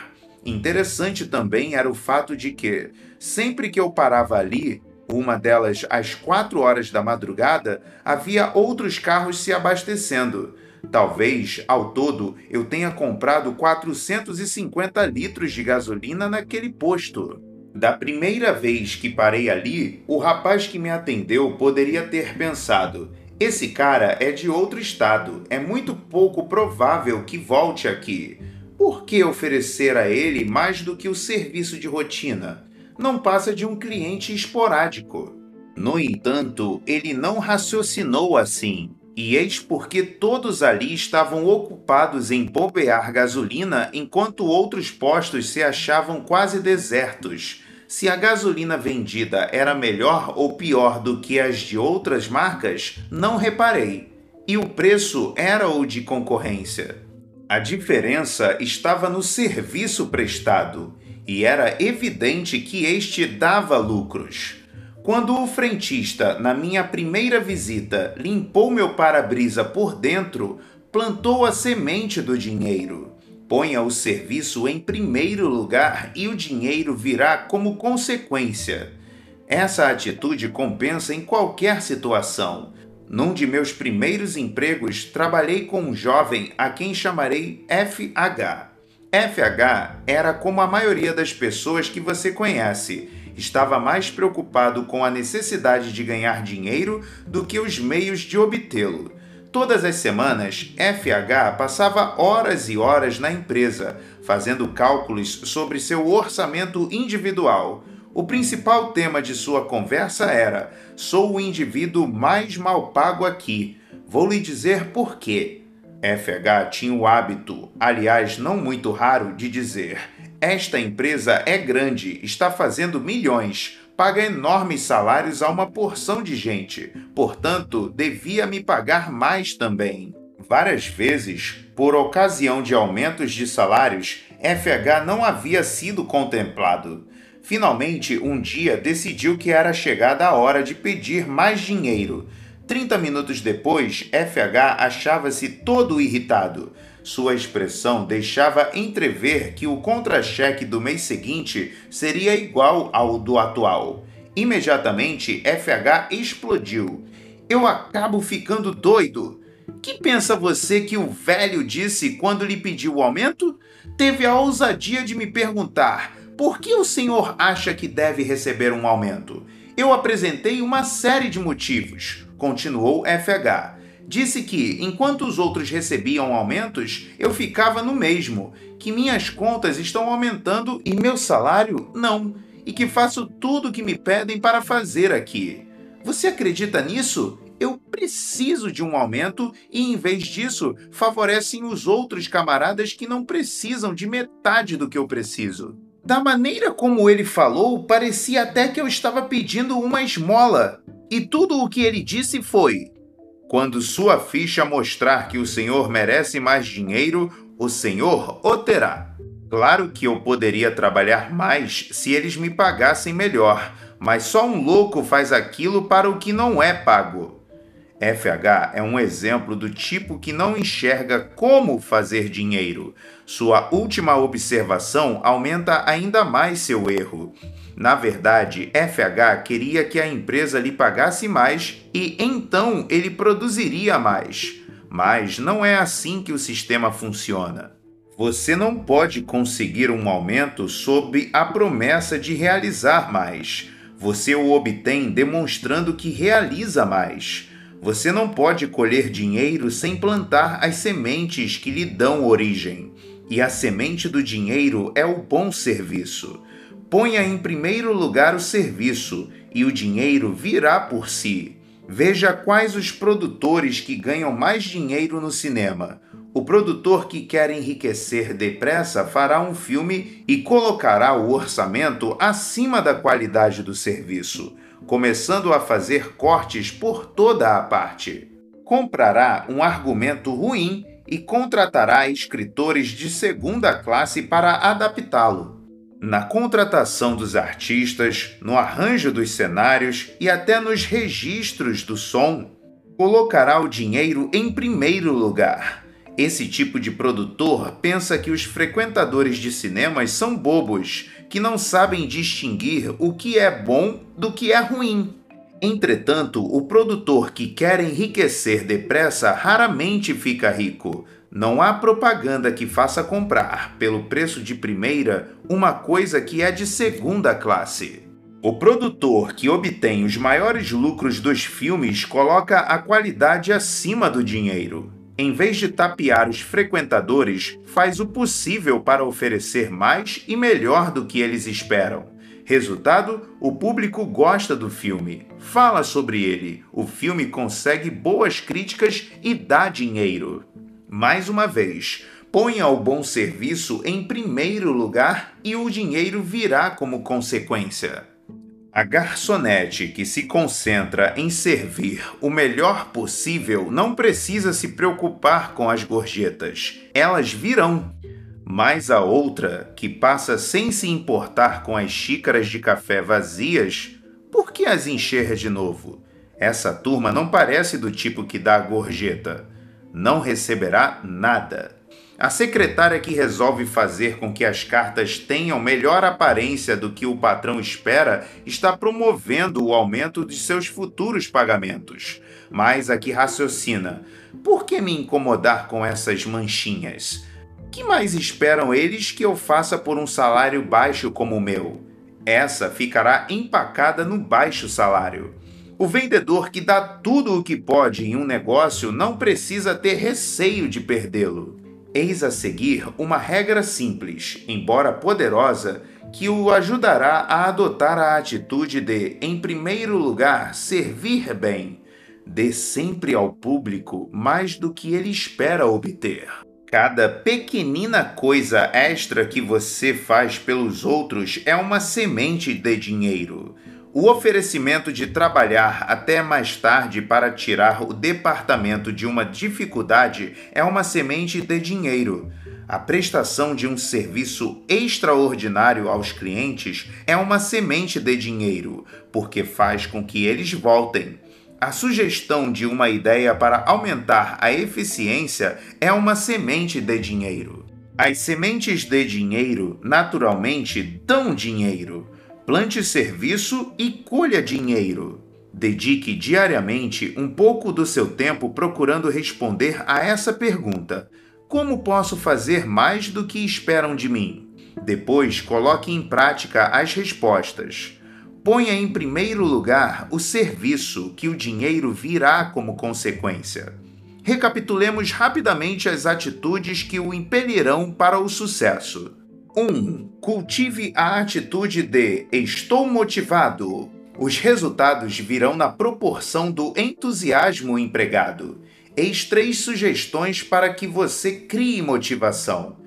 Interessante também era o fato de que, sempre que eu parava ali, uma delas às quatro horas da madrugada, havia outros carros se abastecendo. Talvez, ao todo, eu tenha comprado 450 litros de gasolina naquele posto. Da primeira vez que parei ali, o rapaz que me atendeu poderia ter pensado: esse cara é de outro estado, é muito pouco provável que volte aqui. Por que oferecer a ele mais do que o serviço de rotina? Não passa de um cliente esporádico. No entanto, ele não raciocinou assim, e eis porque todos ali estavam ocupados em bombear gasolina enquanto outros postos se achavam quase desertos se a gasolina vendida era melhor ou pior do que as de outras marcas, não reparei. e o preço era o de concorrência. A diferença estava no serviço prestado e era evidente que este dava lucros. Quando o frentista, na minha primeira visita, limpou meu para-brisa por dentro, plantou a semente do dinheiro. Ponha o serviço em primeiro lugar e o dinheiro virá como consequência. Essa atitude compensa em qualquer situação. Num de meus primeiros empregos, trabalhei com um jovem a quem chamarei FH. FH era como a maioria das pessoas que você conhece. Estava mais preocupado com a necessidade de ganhar dinheiro do que os meios de obtê-lo. Todas as semanas, FH passava horas e horas na empresa, fazendo cálculos sobre seu orçamento individual. O principal tema de sua conversa era: Sou o indivíduo mais mal pago aqui. Vou lhe dizer por quê. FH tinha o hábito, aliás, não muito raro, de dizer: Esta empresa é grande, está fazendo milhões paga enormes salários a uma porção de gente, portanto, devia me pagar mais também. Várias vezes, por ocasião de aumentos de salários, FH não havia sido contemplado. Finalmente, um dia decidiu que era chegada a hora de pedir mais dinheiro. Trinta minutos depois, FH achava-se todo irritado. Sua expressão deixava entrever que o contra-cheque do mês seguinte seria igual ao do atual. Imediatamente, FH explodiu. Eu acabo ficando doido. Que pensa você que o velho disse quando lhe pediu o aumento? Teve a ousadia de me perguntar: por que o senhor acha que deve receber um aumento? Eu apresentei uma série de motivos, continuou FH. Disse que, enquanto os outros recebiam aumentos, eu ficava no mesmo, que minhas contas estão aumentando e meu salário não, e que faço tudo o que me pedem para fazer aqui. Você acredita nisso? Eu preciso de um aumento e, em vez disso, favorecem os outros camaradas que não precisam de metade do que eu preciso. Da maneira como ele falou, parecia até que eu estava pedindo uma esmola. E tudo o que ele disse foi: quando sua ficha mostrar que o senhor merece mais dinheiro, o senhor o terá. Claro que eu poderia trabalhar mais se eles me pagassem melhor, mas só um louco faz aquilo para o que não é pago. FH é um exemplo do tipo que não enxerga como fazer dinheiro. Sua última observação aumenta ainda mais seu erro. Na verdade, FH queria que a empresa lhe pagasse mais e então ele produziria mais. Mas não é assim que o sistema funciona. Você não pode conseguir um aumento sob a promessa de realizar mais. Você o obtém demonstrando que realiza mais. Você não pode colher dinheiro sem plantar as sementes que lhe dão origem. E a semente do dinheiro é o bom serviço. Ponha em primeiro lugar o serviço e o dinheiro virá por si. Veja quais os produtores que ganham mais dinheiro no cinema. O produtor que quer enriquecer depressa fará um filme e colocará o orçamento acima da qualidade do serviço, começando a fazer cortes por toda a parte. Comprará um argumento ruim e contratará escritores de segunda classe para adaptá-lo na contratação dos artistas, no arranjo dos cenários e até nos registros do som, colocará o dinheiro em primeiro lugar. Esse tipo de produtor pensa que os frequentadores de cinemas são bobos, que não sabem distinguir o que é bom do que é ruim. Entretanto, o produtor que quer enriquecer depressa raramente fica rico, não há propaganda que faça comprar, pelo preço de primeira, uma coisa que é de segunda classe. O produtor que obtém os maiores lucros dos filmes coloca a qualidade acima do dinheiro. Em vez de tapear os frequentadores, faz o possível para oferecer mais e melhor do que eles esperam. Resultado: o público gosta do filme, fala sobre ele, o filme consegue boas críticas e dá dinheiro. Mais uma vez, ponha o bom serviço em primeiro lugar e o dinheiro virá como consequência. A garçonete que se concentra em servir o melhor possível não precisa se preocupar com as gorjetas, elas virão. Mas a outra, que passa sem se importar com as xícaras de café vazias, por que as encher de novo? Essa turma não parece do tipo que dá gorjeta. Não receberá nada. A secretária que resolve fazer com que as cartas tenham melhor aparência do que o patrão espera está promovendo o aumento de seus futuros pagamentos. Mas a que raciocina: por que me incomodar com essas manchinhas? Que mais esperam eles que eu faça por um salário baixo como o meu? Essa ficará empacada no baixo salário. O vendedor que dá tudo o que pode em um negócio não precisa ter receio de perdê-lo. Eis a seguir uma regra simples, embora poderosa, que o ajudará a adotar a atitude de, em primeiro lugar, servir bem. Dê sempre ao público mais do que ele espera obter. Cada pequenina coisa extra que você faz pelos outros é uma semente de dinheiro. O oferecimento de trabalhar até mais tarde para tirar o departamento de uma dificuldade é uma semente de dinheiro. A prestação de um serviço extraordinário aos clientes é uma semente de dinheiro, porque faz com que eles voltem. A sugestão de uma ideia para aumentar a eficiência é uma semente de dinheiro. As sementes de dinheiro naturalmente dão dinheiro plante serviço e colha dinheiro. Dedique diariamente um pouco do seu tempo procurando responder a essa pergunta: Como posso fazer mais do que esperam de mim? Depois, coloque em prática as respostas. Ponha em primeiro lugar o serviço, que o dinheiro virá como consequência. Recapitulemos rapidamente as atitudes que o impelirão para o sucesso. 1. Cultive a atitude de estou motivado. Os resultados virão na proporção do entusiasmo empregado. Eis três sugestões para que você crie motivação.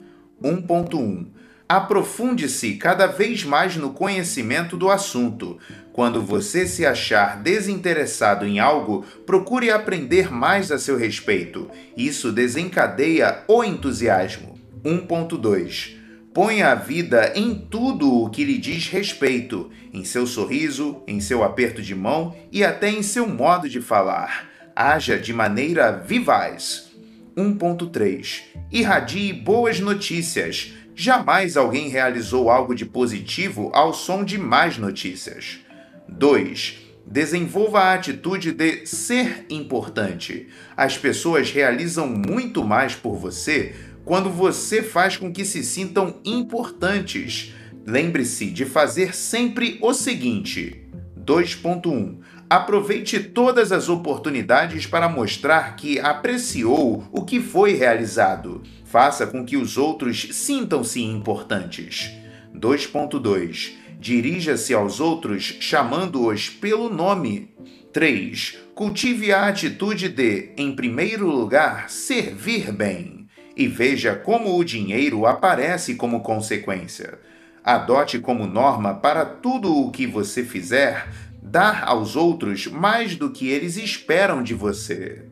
1.1 Aprofunde-se cada vez mais no conhecimento do assunto. Quando você se achar desinteressado em algo, procure aprender mais a seu respeito. Isso desencadeia o entusiasmo. 1.2 Ponha a vida em tudo o que lhe diz respeito, em seu sorriso, em seu aperto de mão e até em seu modo de falar. Haja de maneira vivaz. 1.3 Irradie boas notícias. Jamais alguém realizou algo de positivo ao som de más notícias. 2. Desenvolva a atitude de ser importante. As pessoas realizam muito mais por você quando você faz com que se sintam importantes. Lembre-se de fazer sempre o seguinte: 2.1 Aproveite todas as oportunidades para mostrar que apreciou o que foi realizado. Faça com que os outros sintam-se importantes. 2.2 Dirija-se aos outros chamando-os pelo nome. 3. Cultive a atitude de, em primeiro lugar, servir bem e veja como o dinheiro aparece como consequência. Adote como norma para tudo o que você fizer dar aos outros mais do que eles esperam de você.